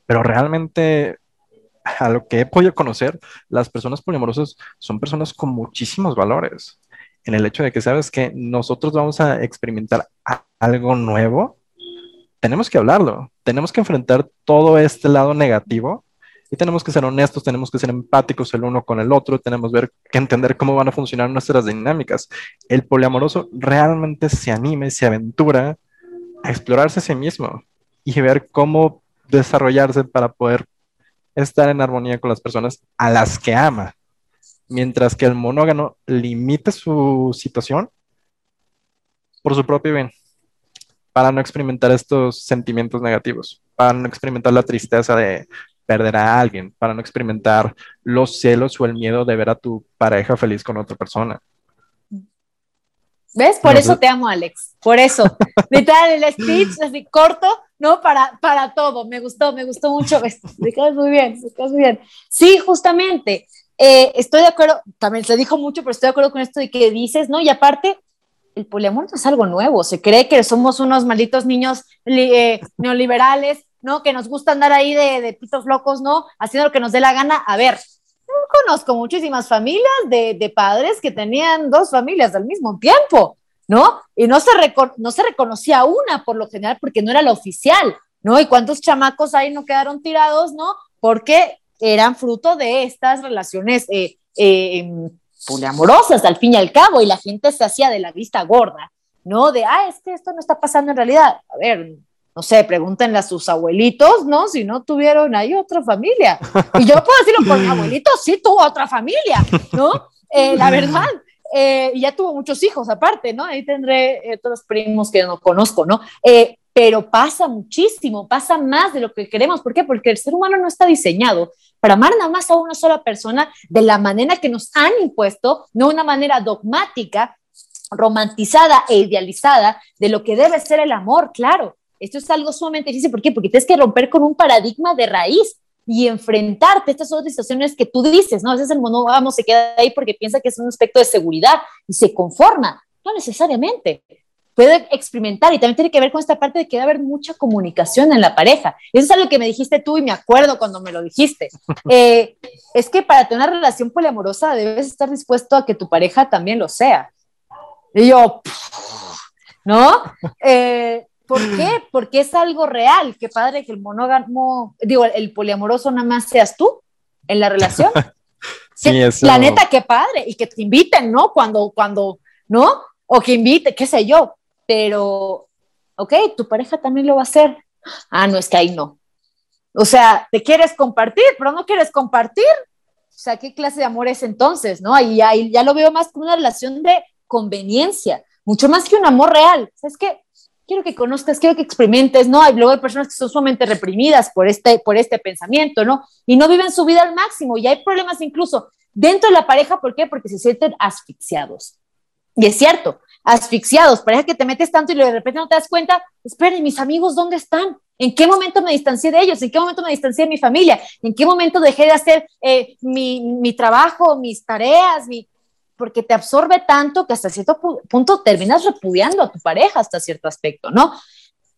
pero realmente a lo que he podido conocer, las personas poliamorosas son personas con muchísimos valores. En el hecho de que sabes que nosotros vamos a experimentar algo nuevo, tenemos que hablarlo, tenemos que enfrentar todo este lado negativo y tenemos que ser honestos, tenemos que ser empáticos el uno con el otro, tenemos ver, que entender cómo van a funcionar nuestras dinámicas. El poliamoroso realmente se anima y se aventura a explorarse a sí mismo y ver cómo desarrollarse para poder estar en armonía con las personas a las que ama. Mientras que el monógamo limite su situación por su propio bien, para no experimentar estos sentimientos negativos, para no experimentar la tristeza de perder a alguien, para no experimentar los celos o el miedo de ver a tu pareja feliz con otra persona. ¿Ves? Por eso te amo, Alex. Por eso. Literal, el speech así corto, ¿no? Para, para todo. Me gustó, me gustó mucho. <laughs> Me quedas muy bien, me quedas muy bien. Sí, justamente. Eh, estoy de acuerdo, también se dijo mucho, pero estoy de acuerdo con esto de que dices, ¿no? Y aparte, el poliamor no es algo nuevo. Se cree que somos unos malditos niños eh, neoliberales ¿no? Que nos gusta andar ahí de, de pitos locos, ¿no? Haciendo lo que nos dé la gana. A ver, conozco muchísimas familias de, de, padres que tenían dos familias al mismo tiempo, ¿no? Y no se, no se reconocía una por lo general porque no era la oficial, ¿no? Y cuántos chamacos ahí no quedaron tirados, ¿no? Porque eran fruto de estas relaciones eh, eh, em, poliamorosas al fin y al cabo y la gente se hacía de la vista gorda, ¿no? De, ah, es que esto no está pasando en realidad. A ver, no sé, pregúntenle a sus abuelitos, ¿no? Si no tuvieron ahí otra familia. Y yo puedo decirlo por mi abuelito, sí tuvo otra familia, ¿no? Eh, la verdad. Eh, ya tuvo muchos hijos aparte, ¿no? Ahí tendré otros primos que no conozco, ¿no? Eh, pero pasa muchísimo, pasa más de lo que queremos. ¿Por qué? Porque el ser humano no está diseñado para amar nada más a una sola persona de la manera que nos han impuesto, no una manera dogmática, romantizada e idealizada de lo que debe ser el amor, claro. Esto es algo sumamente difícil. ¿Por qué? Porque tienes que romper con un paradigma de raíz y enfrentarte a estas otras situaciones que tú dices, ¿no? A veces el monógamo se queda ahí porque piensa que es un aspecto de seguridad y se conforma. No necesariamente. Puede experimentar y también tiene que ver con esta parte de que debe haber mucha comunicación en la pareja. Eso es algo que me dijiste tú y me acuerdo cuando me lo dijiste. <laughs> Eh, es que para tener una relación poliamorosa debes estar dispuesto a que tu pareja también lo sea. Y yo, ¿no? <laughs> Eh, ¿Por qué? Porque es algo real. Qué padre que el monógamo, digo, el poliamoroso nada más seas tú en la relación. <laughs> sí, eso. La neta, qué padre. Y que te inviten, ¿no? Cuando, cuando, ¿no? O que invite, qué sé yo. Pero, ok, tu pareja también lo va a hacer. Ah, no, es que ahí no. O sea, te quieres compartir, pero no quieres compartir. O sea, ¿qué clase de amor es entonces, no? Ahí, ahí ya lo veo más como una relación de conveniencia, mucho más que un amor real. ¿Sabes qué? Quiero que conozcas, quiero que experimentes, ¿no? Hay, luego hay personas que son sumamente reprimidas por este, por este pensamiento, ¿no? Y no viven su vida al máximo y hay problemas incluso dentro de la pareja, ¿por qué? Porque se sienten asfixiados. Y es cierto, asfixiados, pareja que te metes tanto y de repente no te das cuenta, esperen, mis amigos, ¿dónde están? ¿En qué momento me distancié de ellos? ¿En qué momento me distancié de mi familia? ¿En qué momento dejé de hacer eh, mi, mi, trabajo, mis tareas, mi, porque te absorbe tanto que hasta cierto punto terminas repudiando a tu pareja hasta cierto aspecto, ¿no?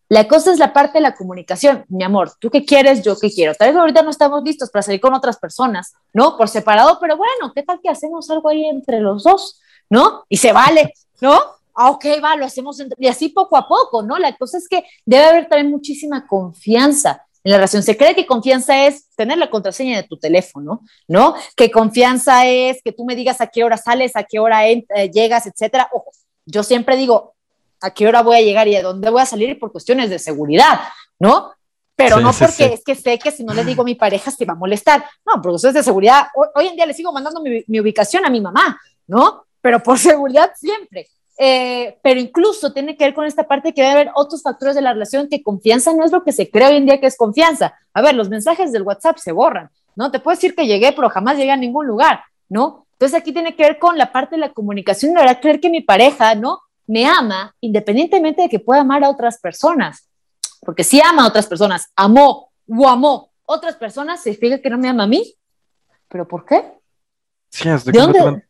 La cosa es la parte de la comunicación. Mi amor, ¿tú qué quieres? Yo qué quiero. Tal vez ahorita no estamos listos para salir con otras personas, ¿no? Por separado, pero bueno, ¿qué tal que hacemos algo ahí entre los dos? ¿No? Y se vale, ¿no? Ah, ok, va, lo hacemos. Y así poco a poco, ¿no? La cosa es que debe haber también muchísima confianza en la relación. Se cree que confianza es tener la contraseña de tu teléfono, ¿no? Que confianza es que tú me digas a qué hora sales, a qué hora eh, llegas, etcétera. Ojo, yo siempre digo a qué hora voy a llegar y a dónde voy a salir por cuestiones de seguridad, ¿no? Pero no porque es que sé que si no le digo a mi pareja se va a molestar. No, por cuestiones de seguridad. Hoy, en día le sigo mandando mi, mi ubicación a mi mamá, ¿no? Pero por <laughs> seguridad siempre. Eh, pero incluso tiene que ver con esta parte que debe haber otros factores de la relación que confianza no es lo que se cree hoy en día que es confianza. A ver, los mensajes del WhatsApp se borran, ¿no? Te puedo decir que llegué, pero jamás llegué a ningún lugar, ¿no? Entonces aquí tiene que ver con la parte de la comunicación, de verdad creer que mi pareja, ¿no? Me ama independientemente de que pueda amar a otras personas. Porque si ama a otras personas, amó o amó otras personas, significa que no me ama a mí. ¿Pero por qué? Sí, es de dónde?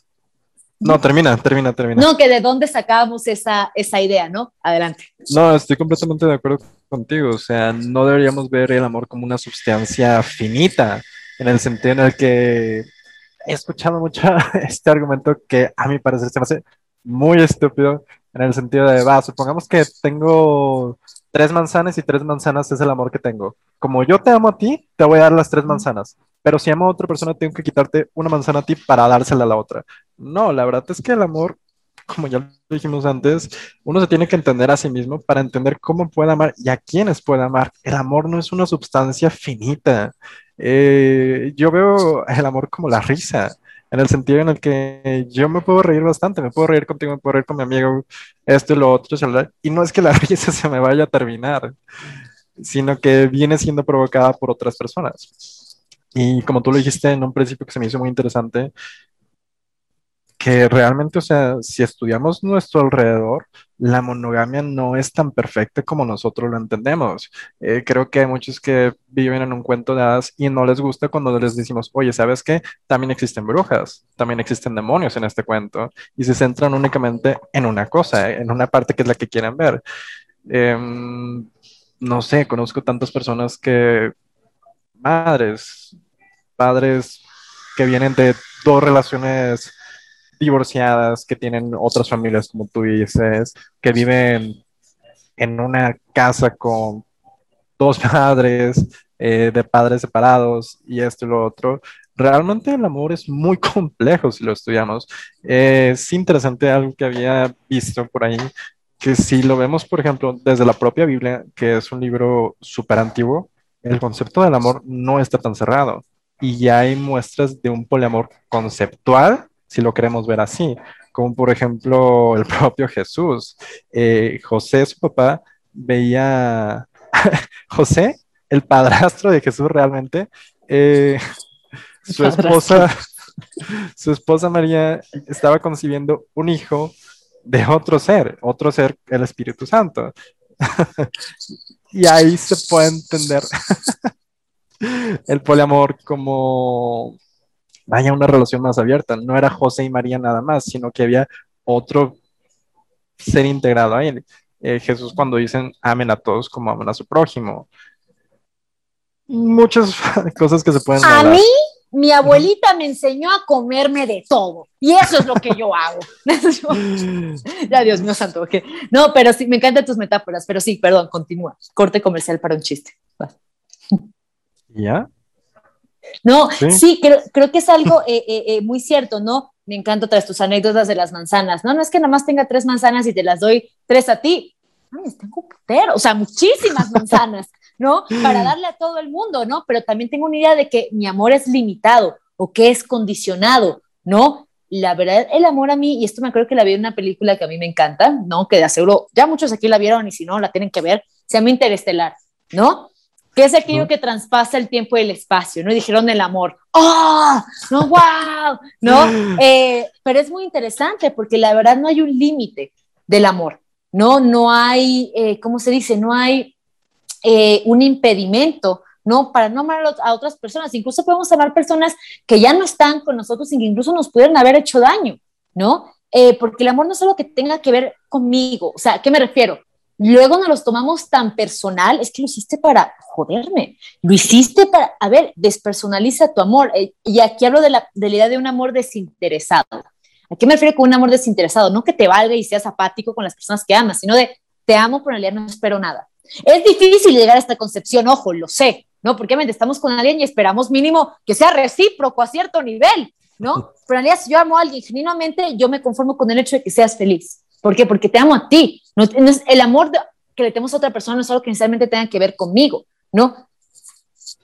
No, termina, termina, termina. No, que de dónde sacábamos esa, esa idea, ¿no? Adelante. No, estoy completamente de acuerdo contigo. O sea, no deberíamos ver el amor como una sustancia finita, en el sentido en el que he escuchado mucho <laughs> este argumento que a mi parecer se me hace muy estúpido, en el sentido de, va, supongamos que tengo tres manzanas y tres manzanas es el amor que tengo. Como yo te amo a ti, te voy a dar las tres manzanas. Pero si amo a otra persona, tengo que quitarte una manzana a ti para dársela a la otra. No, la verdad es que el amor, como ya lo dijimos antes, uno se tiene que entender a sí mismo para entender cómo puede amar y a quiénes puede amar. El amor no es una sustancia finita. Eh, yo veo el amor como la risa en el sentido en el que yo me puedo reír bastante, me puedo reír contigo, me puedo reír con mi amigo, esto y lo otro, y no es que la <laughs> risa se me vaya a terminar, sino que viene siendo provocada por otras personas. Y como tú lo dijiste en un principio que se me hizo muy interesante, que realmente, o sea, si estudiamos nuestro alrededor, la monogamia no es tan perfecta como nosotros lo entendemos. Eh, creo que hay muchos que viven en un cuento de hadas y no les gusta cuando les decimos, oye, ¿sabes qué? También existen brujas, también existen demonios en este cuento y se centran únicamente en una cosa, en una parte que es la que quieren ver. Em, no sé, conozco tantas personas que, madres, padres que vienen de dos relaciones divorciadas, que tienen otras familias, como tú dices, que viven en una casa con dos <laughs> padres, eh, de padres separados y esto y lo otro. Realmente el amor es muy <laughs> complejo si lo estudiamos. es interesante algo que había visto por ahí, que si lo vemos, por ejemplo, desde la propia Biblia, que es un libro súper antiguo, el concepto del amor no está tan cerrado. Y ya hay muestras de un poliamor conceptual si lo queremos ver así, como por ejemplo <laughs> el propio Jesús. Eh, José, su papá, veía, <laughs> José, el padrastro de Jesús realmente, eh, su esposa, <laughs> su esposa María estaba concibiendo un hijo de otro ser, otro ser, el Espíritu Santo. y ahí se puede entender el poliamor como vaya una relación más abierta. No era José y María nada más, sino que había otro ser integrado ahí. Eh, Jesús cuando dicen amen a todos como aman a su prójimo. Muchas <laughs> cosas que se pueden... A mí, mi abuelita me enseñó a comerme de todo. Y eso es lo que yo hago. <laughs> <laughs> ya, Dios mío santo. No, pero sí, me encantan tus metáforas, pero sí, perdón, continúa. Corte comercial para un chiste. ¿Ya? No, sí, creo, que es algo eh, eh, eh, muy cierto, ¿no? Me encanta tras tus anécdotas de las manzanas, ¿no? No es que nada más tenga tres manzanas y te las doy tres a ti. Ay, tengo un putero, o sea, muchísimas <laughs> manzanas, ¿no? Para darle a todo el mundo, ¿no? Pero también tengo una idea de que mi amor es limitado o que es condicionado, ¿no? La verdad, el amor a mí, y esto me acuerdo que la vi en una película que a mí me encanta, ¿no? Que de aseguro, ya muchos aquí la vieron y si no, la tienen que ver, se llama Interestelar, ¿no? Que es aquello que traspasa el tiempo y el espacio, ¿no? Dijeron el amor, ¡oh! ¡No, wow! ¿No? <laughs> Eh, pero es muy interesante porque la verdad no hay un límite del amor, ¿no? No hay, eh, ¿cómo se dice? No hay eh, un impedimento, ¿no? Para no amar a otras personas. Incluso podemos amar personas que ya no están con nosotros y que incluso nos pudieron haber hecho daño, ¿no? porque el amor no es algo que tenga que ver conmigo. O sea, ¿a qué me refiero? Luego nos los tomamos tan personal, es que lo hiciste para joderme, lo hiciste para, a ver, despersonaliza tu amor. Eh, y aquí hablo de la, de la idea de un amor desinteresado. ¿A qué me refiero con un amor desinteresado? No que te valga y seas apático con las personas que amas, sino de te amo, pero en realidad no espero nada. Es difícil llegar a esta concepción, ojo, lo sé, ¿no? Porque estamos con alguien y esperamos mínimo que sea recíproco a cierto nivel, ¿no? <laughs> Pero en realidad, si yo amo a alguien genuinamente, yo me conformo con el hecho de que seas feliz. ¿Por qué? Porque te amo a ti. No, el amor que le tenemos a otra persona no es algo que necesariamente tenga que ver conmigo, ¿no?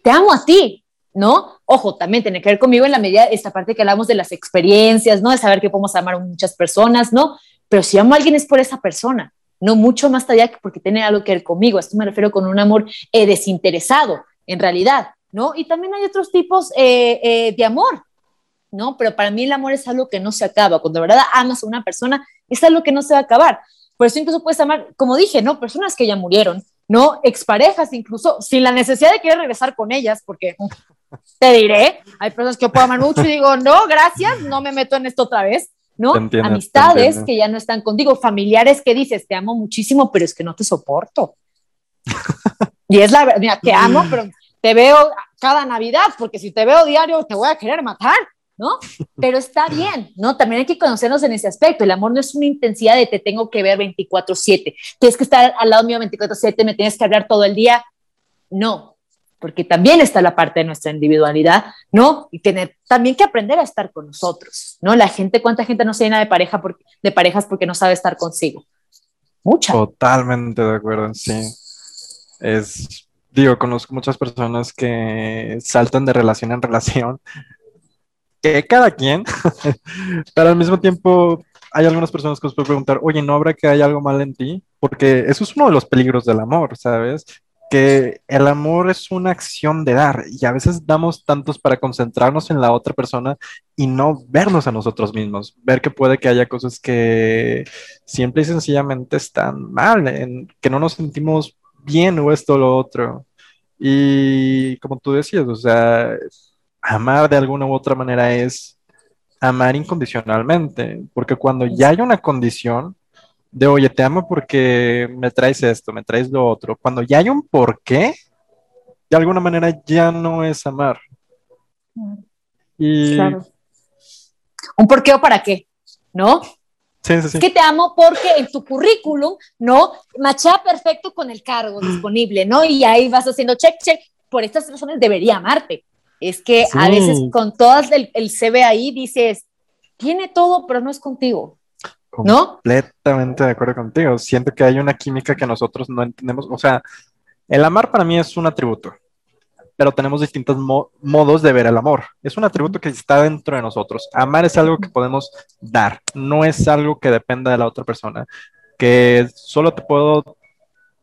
Te amo a ti, ¿no? Ojo, también tiene que ver conmigo en la medida, esta parte que hablamos de las experiencias, ¿no? De saber que podemos amar a muchas personas, ¿no? pero si amo a alguien es por esa persona, no mucho más allá que porque tiene algo que ver conmigo. esto me refiero con un amor eh, desinteresado, en realidad, ¿no? Y también hay otros tipos eh, eh, de amor, ¿no? Pero para mí el amor es algo que no se acaba. Cuando de verdad amas a una persona, es algo que no se va a acabar. Por eso incluso puedes amar, como dije, ¿no? Personas que ya murieron, ¿no? Exparejas, incluso sin la necesidad de querer regresar con ellas, porque te diré, hay personas que yo puedo amar mucho y digo, no, gracias, no me meto en esto otra vez, ¿no? Amistades que ya no están contigo, familiares que dices, te amo muchísimo, pero es que no te soporto. <laughs> y es la verdad, mira, te amo, pero te veo cada Navidad, porque si te veo diario te voy a querer matar. ¿No? Pero está bien, ¿no? También hay que conocernos en ese aspecto. El amor no es una intensidad de te tengo que ver 24/7, tienes que estar al lado mío 24/7, me tienes que hablar todo el día. No, porque también está la parte de nuestra individualidad, ¿no? Y tener también que aprender a estar con nosotros, ¿no? La gente, ¿cuánta gente no se llena de, pareja de parejas porque no sabe estar consigo? Mucha. Totalmente de acuerdo, sí. Es, digo, conozco muchas personas que saltan de relación en relación, que cada quien, <laughs> pero al mismo tiempo hay algunas personas que os pueden preguntar, oye, ¿no habrá que hay algo mal en ti? Porque eso es uno de los peligros del amor, ¿sabes? que el amor es una acción de dar y a veces damos tantos para concentrarnos en la otra persona y no vernos a nosotros mismos, ver que puede que haya cosas que simple y sencillamente están mal, en, que no nos sentimos bien o esto o lo otro. Y como tú decías, o sea, amar de alguna u otra manera es amar incondicionalmente, porque cuando ya hay una condición, de, oye, te amo porque me traes esto, me traes lo otro. Cuando ya hay un porqué, de alguna manera ya no es amar. Y... Claro. ¿Un porqué o para qué? ¿No? Sí, sí, sí. Es que te amo porque en tu currículum, ¿no? Machea perfecto con el cargo disponible, ¿no? Y ahí vas haciendo check, check. Por estas razones debería amarte. Es que a veces con todas el, el CV ahí dices, tiene todo, pero no es contigo. Completamente de acuerdo contigo. Siento que hay una química que nosotros no entendemos. O sea, el amar para mí es un atributo, pero tenemos distintos modos de ver el amor. Es un atributo que está dentro de nosotros. Amar es algo que podemos dar, no es algo que dependa de la otra persona. Que solo te puedo.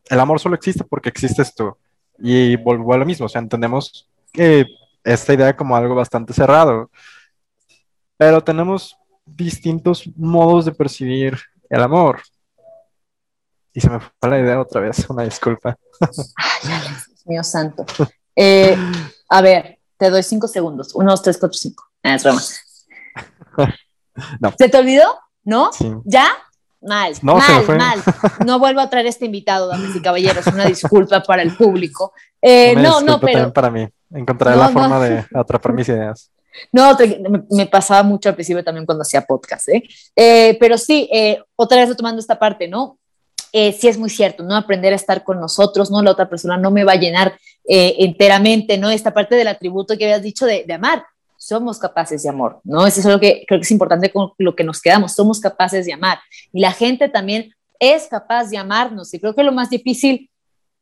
El amor solo existe porque existes tú. Y vuelvo a lo mismo. O sea, entendemos que esta idea como algo bastante cerrado. Pero tenemos distintos modos de percibir el amor. Y se me fue la idea otra vez, una disculpa. Ay, Dios mío santo. Eh, a ver, te doy cinco segundos. Uno, dos, tres, cuatro, cinco. Ah, es broma. <laughs> ¿Se te olvidó? ¿No? ¿Ya? Mal, no, mal, mal. No vuelvo a traer este invitado, damas y caballeros. Una disculpa para el público. <laughs> Eh, no, no, pero. para mí. Encontraré la forma de atrapar mis ideas. <laughs> No, me, pasaba mucho al principio también cuando hacía podcast, ¿eh? eh pero sí, eh, otra vez retomando esta parte, ¿no? Eh, sí es muy cierto, ¿no? Aprender a estar con nosotros, ¿no? La otra persona no me va a llenar enteramente, ¿no? Esta parte del atributo que habías dicho de, de, amar. Somos capaces de amor, ¿no? Eso es lo que creo que es importante con lo que nos quedamos. Somos capaces de amar. Y la gente también es capaz de amarnos. Y creo que lo más difícil,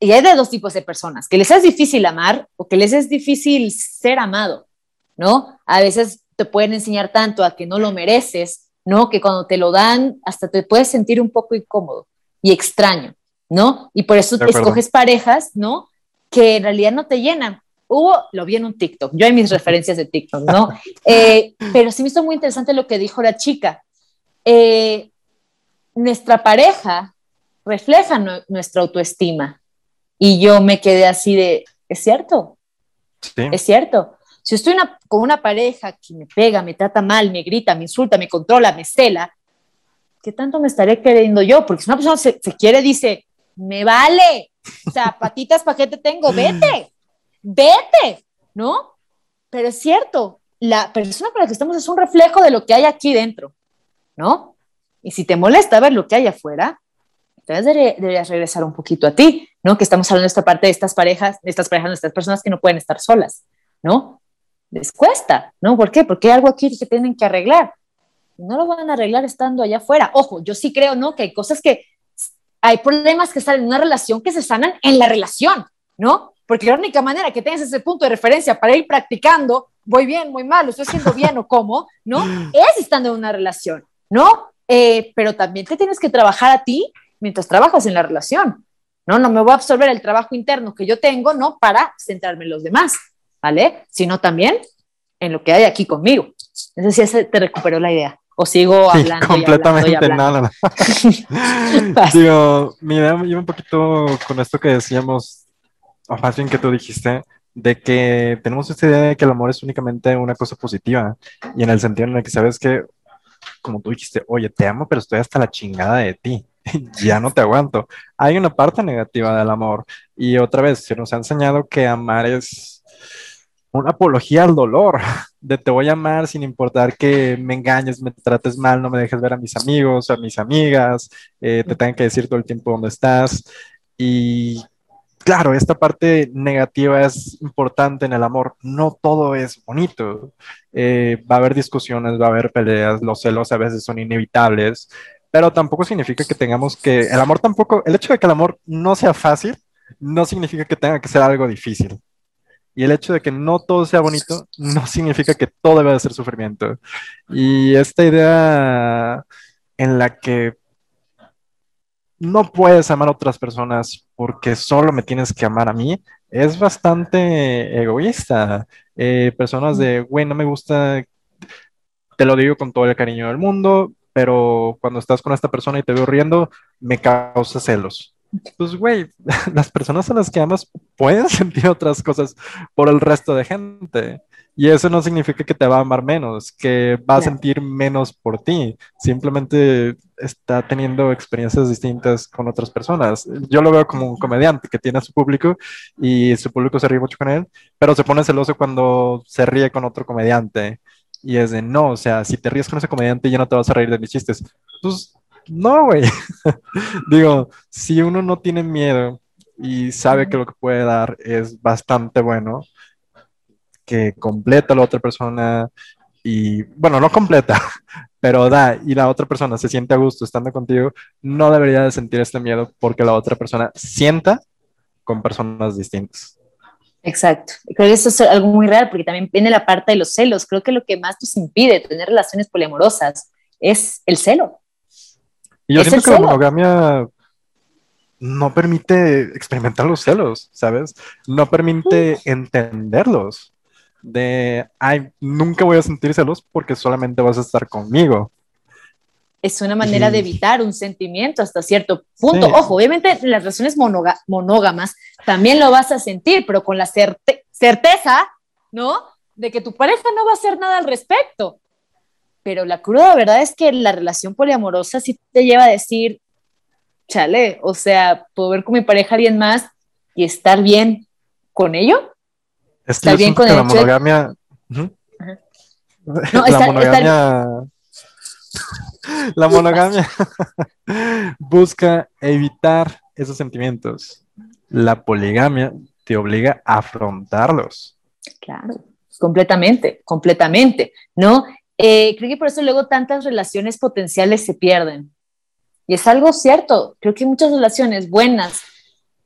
y hay de dos tipos de personas, que les es difícil amar o que les es difícil ser amado. ¿no? A veces te pueden enseñar tanto a que no lo mereces, ¿no? Que cuando te lo dan, hasta te puedes sentir un poco incómodo y extraño, ¿no? Y por eso te escoges parejas, ¿no? Que en realidad no te llenan. Hubo, lo vi en un TikTok, yo hay mis referencias de TikTok, ¿no? <laughs> Eh, pero sí me hizo muy interesante lo que dijo la chica. Eh, nuestra pareja refleja nuestra autoestima. Y yo me quedé así de, es cierto, es cierto. Si estoy con una pareja que me pega, me trata mal, me grita, me insulta, me controla, me cela, ¿qué tanto me estaré queriendo yo? Porque si una persona se, quiere, dice, me vale, o sea, <laughs> patitas, ¿para qué te tengo? Vete, vete, ¿no? Pero es cierto, la persona con la que estamos es un reflejo de lo que hay aquí dentro, ¿no? Y si te molesta ver lo que hay afuera, entonces deberías regresar un poquito a ti, ¿no? Que estamos hablando de esta parte de estas parejas, de estas parejas, de estas personas que no pueden estar solas, ¿no? les cuesta, ¿no? ¿Por qué? Porque hay algo aquí que tienen que arreglar. No lo van a arreglar estando allá afuera. Ojo, yo sí creo, ¿no? Que hay cosas que, hay problemas que salen en una relación que se sanan en la relación, ¿no? Porque la única manera que tengas ese punto de referencia para ir practicando, voy bien, muy mal, lo estoy haciendo bien o cómo, ¿no? <laughs> Es estando en una relación, ¿no? Eh, pero también te tienes que trabajar a ti mientras trabajas en la relación, ¿no? No me voy a absorber el trabajo interno que yo tengo, ¿no? Para centrarme en los demás, ¿vale? Sino también en lo que hay aquí conmigo. No sé si te recuperó la idea. O sigo hablando. completamente nada. <laughs> <laughs> Digo, mi idea me lleva un poquito con esto que decíamos, o más bien que tú dijiste, de que tenemos esta idea de que el amor es únicamente una cosa positiva. Y en el sentido en el que sabes que, como tú dijiste, oye, te amo, pero estoy hasta la chingada de ti. <laughs> ya no te aguanto. Hay una parte negativa del amor. Y otra vez, se nos ha enseñado que amar es una apología al dolor, <laughs> de te voy a amar sin importar que me engañes, me trates mal, no me dejes ver a mis amigos, a mis amigas, eh, te tengan que decir todo el tiempo dónde estás. Y claro, esta parte negativa es importante en el amor. No todo es bonito. Eh, va a haber discusiones, va a haber peleas, los celos a veces son inevitables, pero tampoco significa que tengamos que, el amor tampoco, el hecho de que el amor no sea fácil, no significa que tenga que ser algo difícil. Y el hecho de que no todo sea bonito no significa que todo debe de ser sufrimiento. Y esta idea en la que no puedes amar a otras personas porque solo me tienes que amar a mí es bastante egoísta. Eh, personas de, güey, no me gusta, te lo digo con todo el cariño del mundo, pero cuando estás con esta persona y te veo riendo, me causa celos pues, güey, <laughs> las personas a las que amas pueden <laughs> sentir otras cosas por el resto de gente. Y eso no significa que te va a amar menos, que va a sentir menos por ti. Simplemente está teniendo experiencias distintas con otras personas. Yo lo veo como un comediante que tiene a su público y su público se ríe mucho con él, pero se pone celoso cuando se ríe con otro comediante. Y es de, no, o sea, si te ríes con ese comediante ya no te vas a reír de mis chistes. Pues no, güey. <laughs> Digo, si uno no tiene miedo y sabe que lo que puede dar es bastante bueno, que completa a la otra persona y, bueno, no completa, <laughs> pero da y la otra persona se siente a gusto estando contigo, no debería de sentir este miedo porque la otra persona sienta con personas distintas. Exacto. Creo que eso es algo muy real porque también viene la parte de los celos. Creo que lo que más nos impide tener relaciones poliamorosas es el celo. Y yo siento que la monogamia no permite experimentar los celos, ¿sabes? No permite entenderlos. De, ay, nunca voy a sentir celos porque solamente vas a estar conmigo. Es una manera de evitar un sentimiento hasta cierto punto. Ojo, obviamente en las relaciones monógamas también lo vas a sentir, pero con la certeza, ¿no? De que tu pareja no va a hacer nada al respecto pero la cruda verdad es que la relación poliamorosa sí te lleva a decir, chale, o sea, puedo ver con mi pareja alguien más y estar bien con ello. estar bien con la monogamia. la monogamia. <laughs> la monogamia <laughs> busca evitar esos sentimientos. La poligamia te obliga a afrontarlos. Claro, completamente, completamente, ¿no? Eh, creo que por eso luego tantas relaciones potenciales se pierden. Y es algo cierto, creo que muchas relaciones buenas,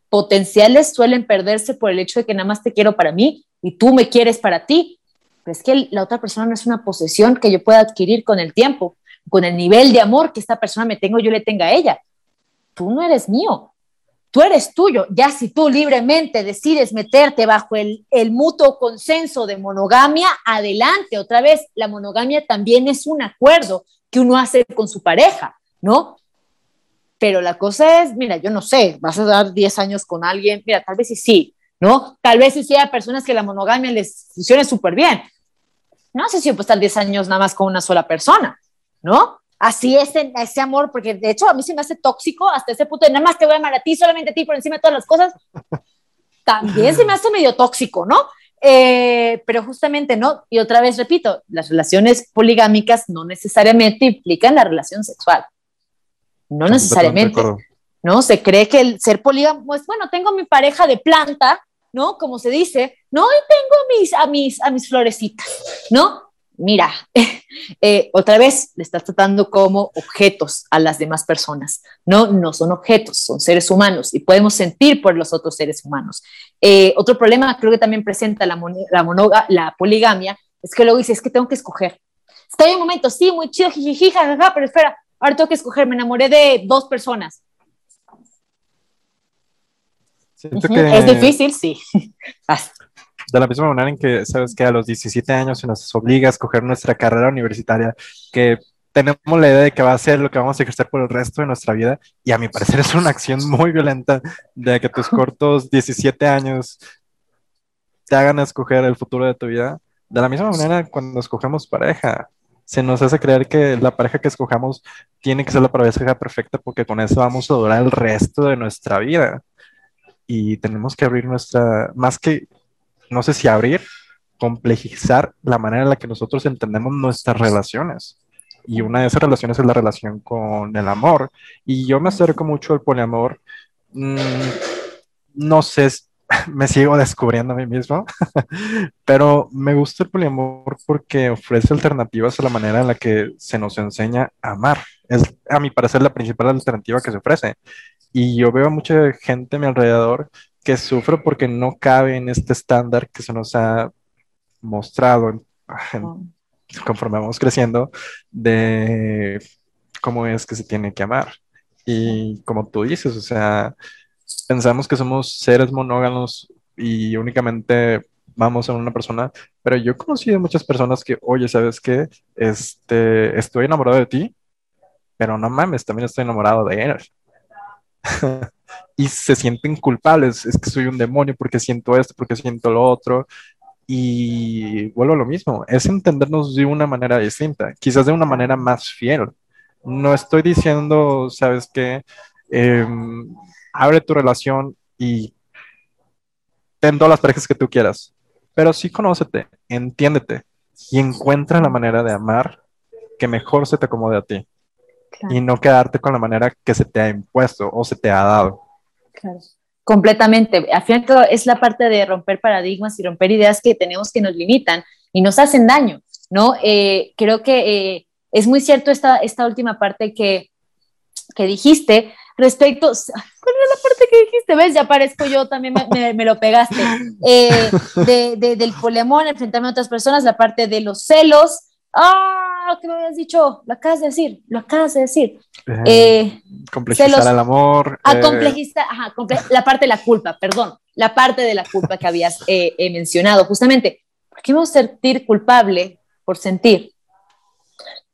potenciales, suelen perderse por el hecho de que nada más te quiero para mí y tú me quieres para ti. Pero es que la otra persona no es una posesión que yo pueda adquirir con el tiempo, con el nivel de amor que esta persona me tengo, yo le tenga a ella. Tú no eres mío, tú eres tuyo. Ya si tú libremente decides meterte bajo el, el, mutuo consenso de monogamia, adelante. Otra vez, la monogamia también es un acuerdo que uno hace con su pareja, ¿no? Pero la cosa es, mira, yo no sé, vas a dar 10 años con alguien, mira, tal vez sí, sí, ¿no? Tal vez sí, sí hay personas que la monogamia les funcione súper bien. No sé si puedo estar 10 años nada más con una sola persona, ¿no? así es ese amor, porque de hecho a mí se me hace tóxico hasta ese punto de nada más te voy a amar a ti, solamente a ti por encima de todas las cosas, <laughs> también se me hace medio tóxico, ¿no? Eh, pero justamente no, y otra vez repito, las relaciones poligámicas no necesariamente implican la relación sexual, no necesariamente, ¿no? Se cree que el ser polígamo es, bueno, tengo mi pareja de planta, ¿no? Como se dice, no, y tengo mis, a, mis, a mis florecitas, ¿no? Mira, <laughs> eh, otra vez le estás tratando como objetos a las demás personas. No, no son objetos, son seres humanos y podemos sentir por los otros seres humanos. Eh, otro problema creo que también presenta la, la, la poligamia es que luego dices, es que tengo que escoger. Está en un momento, sí, muy chido, jiji, jajaja, pero espera, ahora tengo que escoger, me enamoré de dos personas. Es difícil, sí. <laughs> de la misma manera en que, sabes que a los 17 años se nos obliga a escoger nuestra carrera universitaria, que tenemos la idea de que va a ser lo que vamos a ejercer por el resto de nuestra vida, y a mi parecer es una acción muy violenta de que tus cortos 17 años te hagan escoger el futuro de tu vida. De la misma manera, cuando escogemos pareja, se nos hace creer que la pareja que escojamos tiene que ser la pareja perfecta porque con eso vamos a durar el resto de nuestra vida. Y tenemos que abrir nuestra, más que no sé si abrir, complejizar la manera en la que nosotros entendemos nuestras relaciones. Y una de esas relaciones es la relación con el amor. Y yo me acerco mucho al poliamor. Mm, no sé, <laughs> me sigo descubriendo a mí mismo, <laughs> pero me gusta el poliamor porque ofrece alternativas a la manera en la que se nos enseña a amar. Es, a mi parecer, la principal alternativa que se ofrece. Y yo veo mucha gente a mi alrededor que sufro porque no cabe en este estándar que se nos ha mostrado conforme vamos creciendo de cómo es que se tiene que amar. Y como tú dices, o sea, pensamos que somos seres monógamos y únicamente vamos a una persona, pero yo he conocido muchas personas que, oye, ¿sabes qué? Este, estoy enamorado de ti, pero no mames, también estoy enamorado de él. <laughs> y se sienten culpables, es que soy un demonio porque siento esto, porque siento lo otro. Y vuelvo a lo mismo, es entendernos de una manera distinta, quizás de una manera más fiel. No estoy diciendo, sabes qué, em, abre tu relación y ten todas las parejas que tú quieras, pero sí conócete, entiéndete y encuentra la manera de amar que mejor se te acomode a ti y no quedarte con la manera que se te ha impuesto o se te ha dado. Claro. Completamente. Al final es la parte de romper paradigmas y romper ideas que tenemos que nos limitan y nos hacen daño, ¿no? Eh, creo que eh, es muy cierto esta, esta última parte que, que dijiste respecto, ¿cuál era la parte que dijiste? ¿Ves? Ya parezco yo, también me, me, lo pegaste. <laughs> Eh, de, de, del poliamor, enfrentarme a otras personas, la parte de los celos. ¡Ah! que me habías dicho, lo acabas de decir, lo acabas de decir. Eh, eh complejizar el amor. A eh, complejizar, ajá, la parte de la culpa, perdón, la parte de la culpa que habías eh, mencionado, justamente. ¿Por qué me voy a sentir culpable por sentir?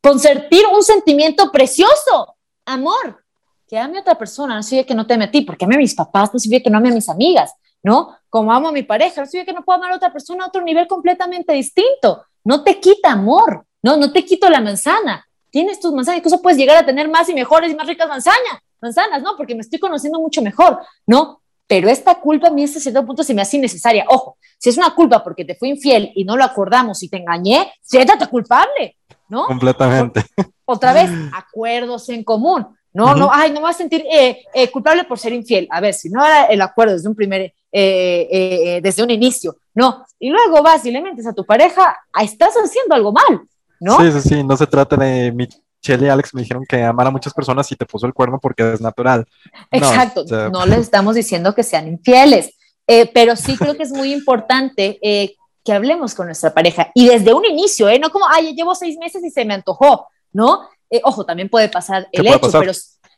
Por sentir un sentimiento precioso, amor. Que ame a otra persona, no significa que no te ame a ti, porque ame a mis papás, no significa que no ame a mis amigas, ¿no? Como amo a mi pareja, no significa que no puedo amar a otra persona a otro nivel completamente distinto. No te quita amor, no, no te quito la manzana. Tienes tus manzanas, incluso puedes llegar a tener más y mejores y más ricas manzanas, manzanas, ¿no? Porque me estoy conociendo mucho mejor, ¿no? Pero esta culpa a mí hasta cierto punto se me hace innecesaria. Ojo, si es una culpa porque te fui infiel y no lo acordamos y te engañé, siéntate culpable, ¿no? Completamente. Otra vez, <laughs> acuerdos en común. No, no, ay, no me vas a sentir eh, eh, culpable por ser infiel. A ver, si no era el acuerdo desde un primer, eh, desde un inicio, no. Y luego vas y le mentes a tu pareja, estás haciendo algo mal. ¿no? Sí, sí, sí, no se trata de Michelle y Alex me dijeron que amar a muchas personas y te puso el cuerno porque es natural. Exacto, no, <laughs> les estamos diciendo que sean infieles, eh, pero sí creo que es muy importante eh, que hablemos con nuestra pareja y desde un inicio, ¿eh? No como, ay, llevo seis meses y se me antojó, ¿no? Eh, ojo, también puede pasar el hecho, pero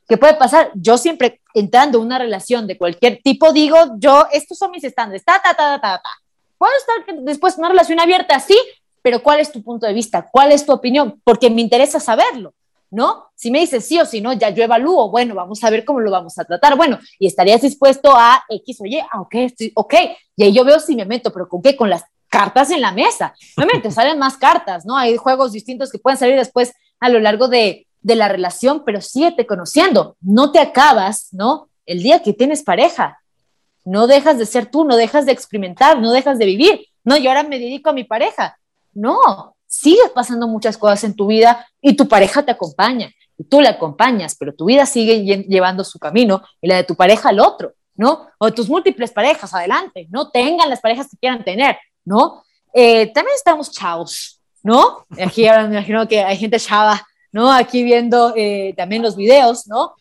¿qué puede pasar? Yo siempre entrando en una relación de cualquier tipo digo, yo, estos son mis estándares, ta, ta, ta, ta, ta. Puedo estar después en una relación abierta, sí, pero ¿cuál es tu punto de vista? ¿Cuál es tu opinión? Porque me interesa saberlo, ¿no? Si me dices sí o si no, ya yo evalúo, bueno, vamos a ver cómo lo vamos a tratar, bueno, y estarías dispuesto a X, oye, ah, ok, estoy, ok, y ahí yo veo si me meto, pero ¿con qué? Con las cartas en la mesa. Obviamente <laughs> salen más cartas, ¿no? Hay juegos distintos que pueden salir después a lo largo de, de la relación, pero síguete conociendo, no te acabas, ¿no? El día que tienes pareja, no dejas de ser tú, no dejas de experimentar, no dejas de vivir, no, yo ahora me dedico a mi pareja, no, sigues pasando muchas cosas en tu vida y tu pareja te acompaña y tú la acompañas, pero tu vida sigue llevando su camino y la de tu pareja al otro, ¿no? O tus múltiples parejas, adelante, ¿no? Tengan las parejas que quieran tener, ¿no? Eh, también estamos chavos, ¿no? Aquí ahora me imagino que hay gente chava, ¿no? Aquí viendo eh, también los videos, ¿no?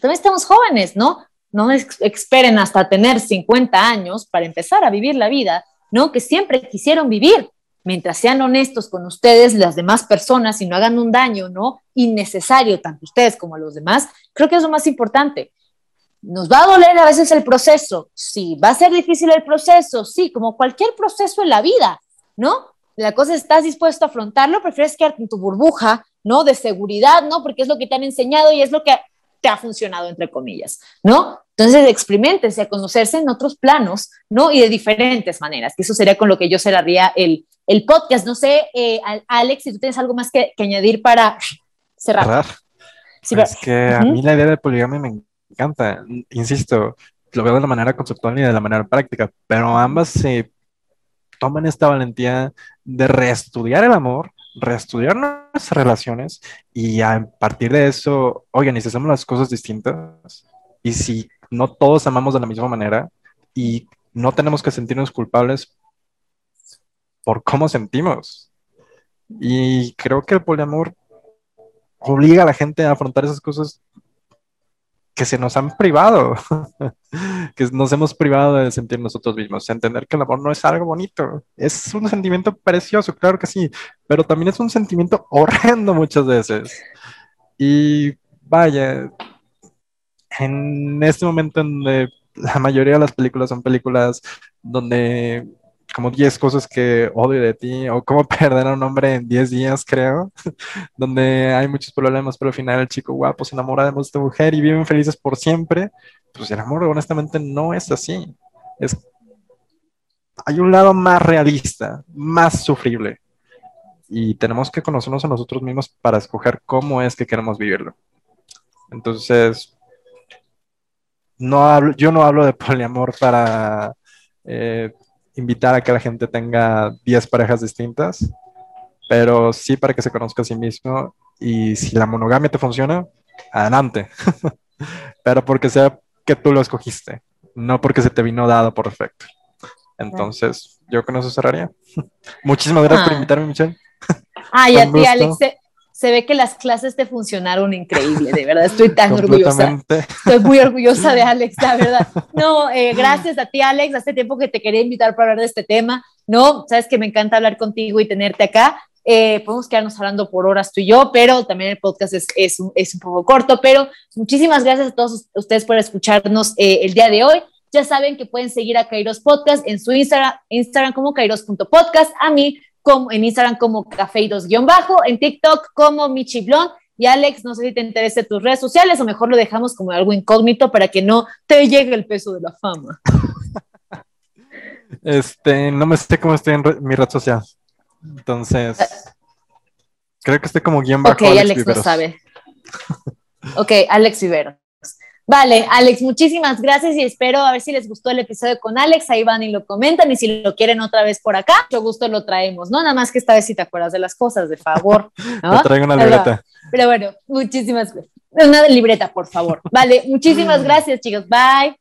también estamos jóvenes, ¿no? No esperen hasta tener 50 años para empezar a vivir la vida, ¿no? Que siempre quisieron vivir, mientras sean honestos con ustedes, las demás personas, y no hagan un daño, ¿no? Innecesario, tanto ustedes como los demás, creo que es lo más importante. Nos va a doler a veces el proceso, sí, va a ser difícil el proceso, sí, como cualquier proceso en la vida, ¿no? La cosa es, ¿estás dispuesto a afrontarlo? ¿Prefieres quedarte en tu burbuja, ¿no? De seguridad, ¿no? Porque es lo que te han enseñado y es lo que te ha funcionado, entre comillas, ¿no? Entonces, experimentense a conocerse en otros planos, ¿no? Y de diferentes maneras, que eso sería con lo que yo cerraría el, el podcast. No sé, eh, Alex, si tú tienes algo más que, añadir para cerrar. es que a mí la idea de poligamia me encanta, insisto, lo veo de la manera conceptual y de la manera práctica, pero ambas se toman esta valentía de reestudiar el amor, reestudiar nuestras relaciones y a partir de eso, oigan, y si hacemos las cosas distintas y si no todos amamos de la misma manera y no tenemos que sentirnos culpables por cómo sentimos. Y creo que el poliamor obliga a la gente a afrontar esas cosas que se nos han privado, <laughs> que nos hemos privado de sentir nosotros mismos, entender que el amor no es algo bonito, es un sentimiento precioso, claro que sí, pero también es un sentimiento <laughs> horrendo muchas veces. Y vaya, en este momento en donde la mayoría de las películas son películas donde como 10 cosas que odio de ti o cómo <laughs> perder a un hombre en 10 días, creo, <laughs> donde hay muchos problemas, pero al final el chico guapo se enamora de esta mujer y viven felices por siempre. Pues el amor honestamente no es así. Es hay un lado más realista, más sufrible. Y tenemos que conocernos a nosotros mismos para escoger cómo es que queremos vivirlo. Entonces, no hablo, yo no hablo de poliamor para eh, invitar a que la gente tenga 10 parejas distintas, pero sí para que se conozca a sí mismo y si la monogamia te funciona, adelante. <laughs> pero porque sea que tú lo escogiste, no porque se te vino dado por defecto. Entonces, yo con eso cerraría. <laughs> Muchísimas gracias por ah. invitarme, Michelle. Ay, <laughs> a ti, Alex se ve que las clases te funcionaron increíble, de verdad, estoy tan orgullosa. Estoy muy orgullosa de Alex, la verdad. <laughs> No, eh, gracias a ti, Alex, hace tiempo que te quería invitar para hablar de este tema, ¿no? Sabes que me encanta hablar contigo y tenerte acá. Eh, podemos quedarnos hablando por horas tú y yo, pero también el podcast es, es, un, es un poco corto, pero muchísimas gracias a todos ustedes por escucharnos eh, el día de hoy. Ya saben que pueden seguir a Kairos Podcast en su Instagram, Instagram como kairos.podcast. A mí como, en Instagram como cafeidos-bajo, en TikTok como Michiblon. Y Alex, no sé si te interesa tus redes sociales o mejor lo dejamos como algo incógnito para que no te llegue el peso de la fama. <laughs> Este, no me sé cómo estoy en mi red social. Entonces, creo que estoy como guion bajo. Ok, Alex, no sabe. <laughs> ok, Alex Vivero. Vale, Alex, muchísimas gracias y espero a ver si les gustó el episodio con Alex. Ahí van y lo comentan y si lo quieren otra vez por acá, mucho gusto lo traemos, ¿no? Nada más que esta vez si te acuerdas de las cosas, de favor. <laughs> ¿no? traigo una libreta. Pero, bueno, muchísimas gracias. Una libreta, por favor. Vale, muchísimas gracias, chicos. Bye.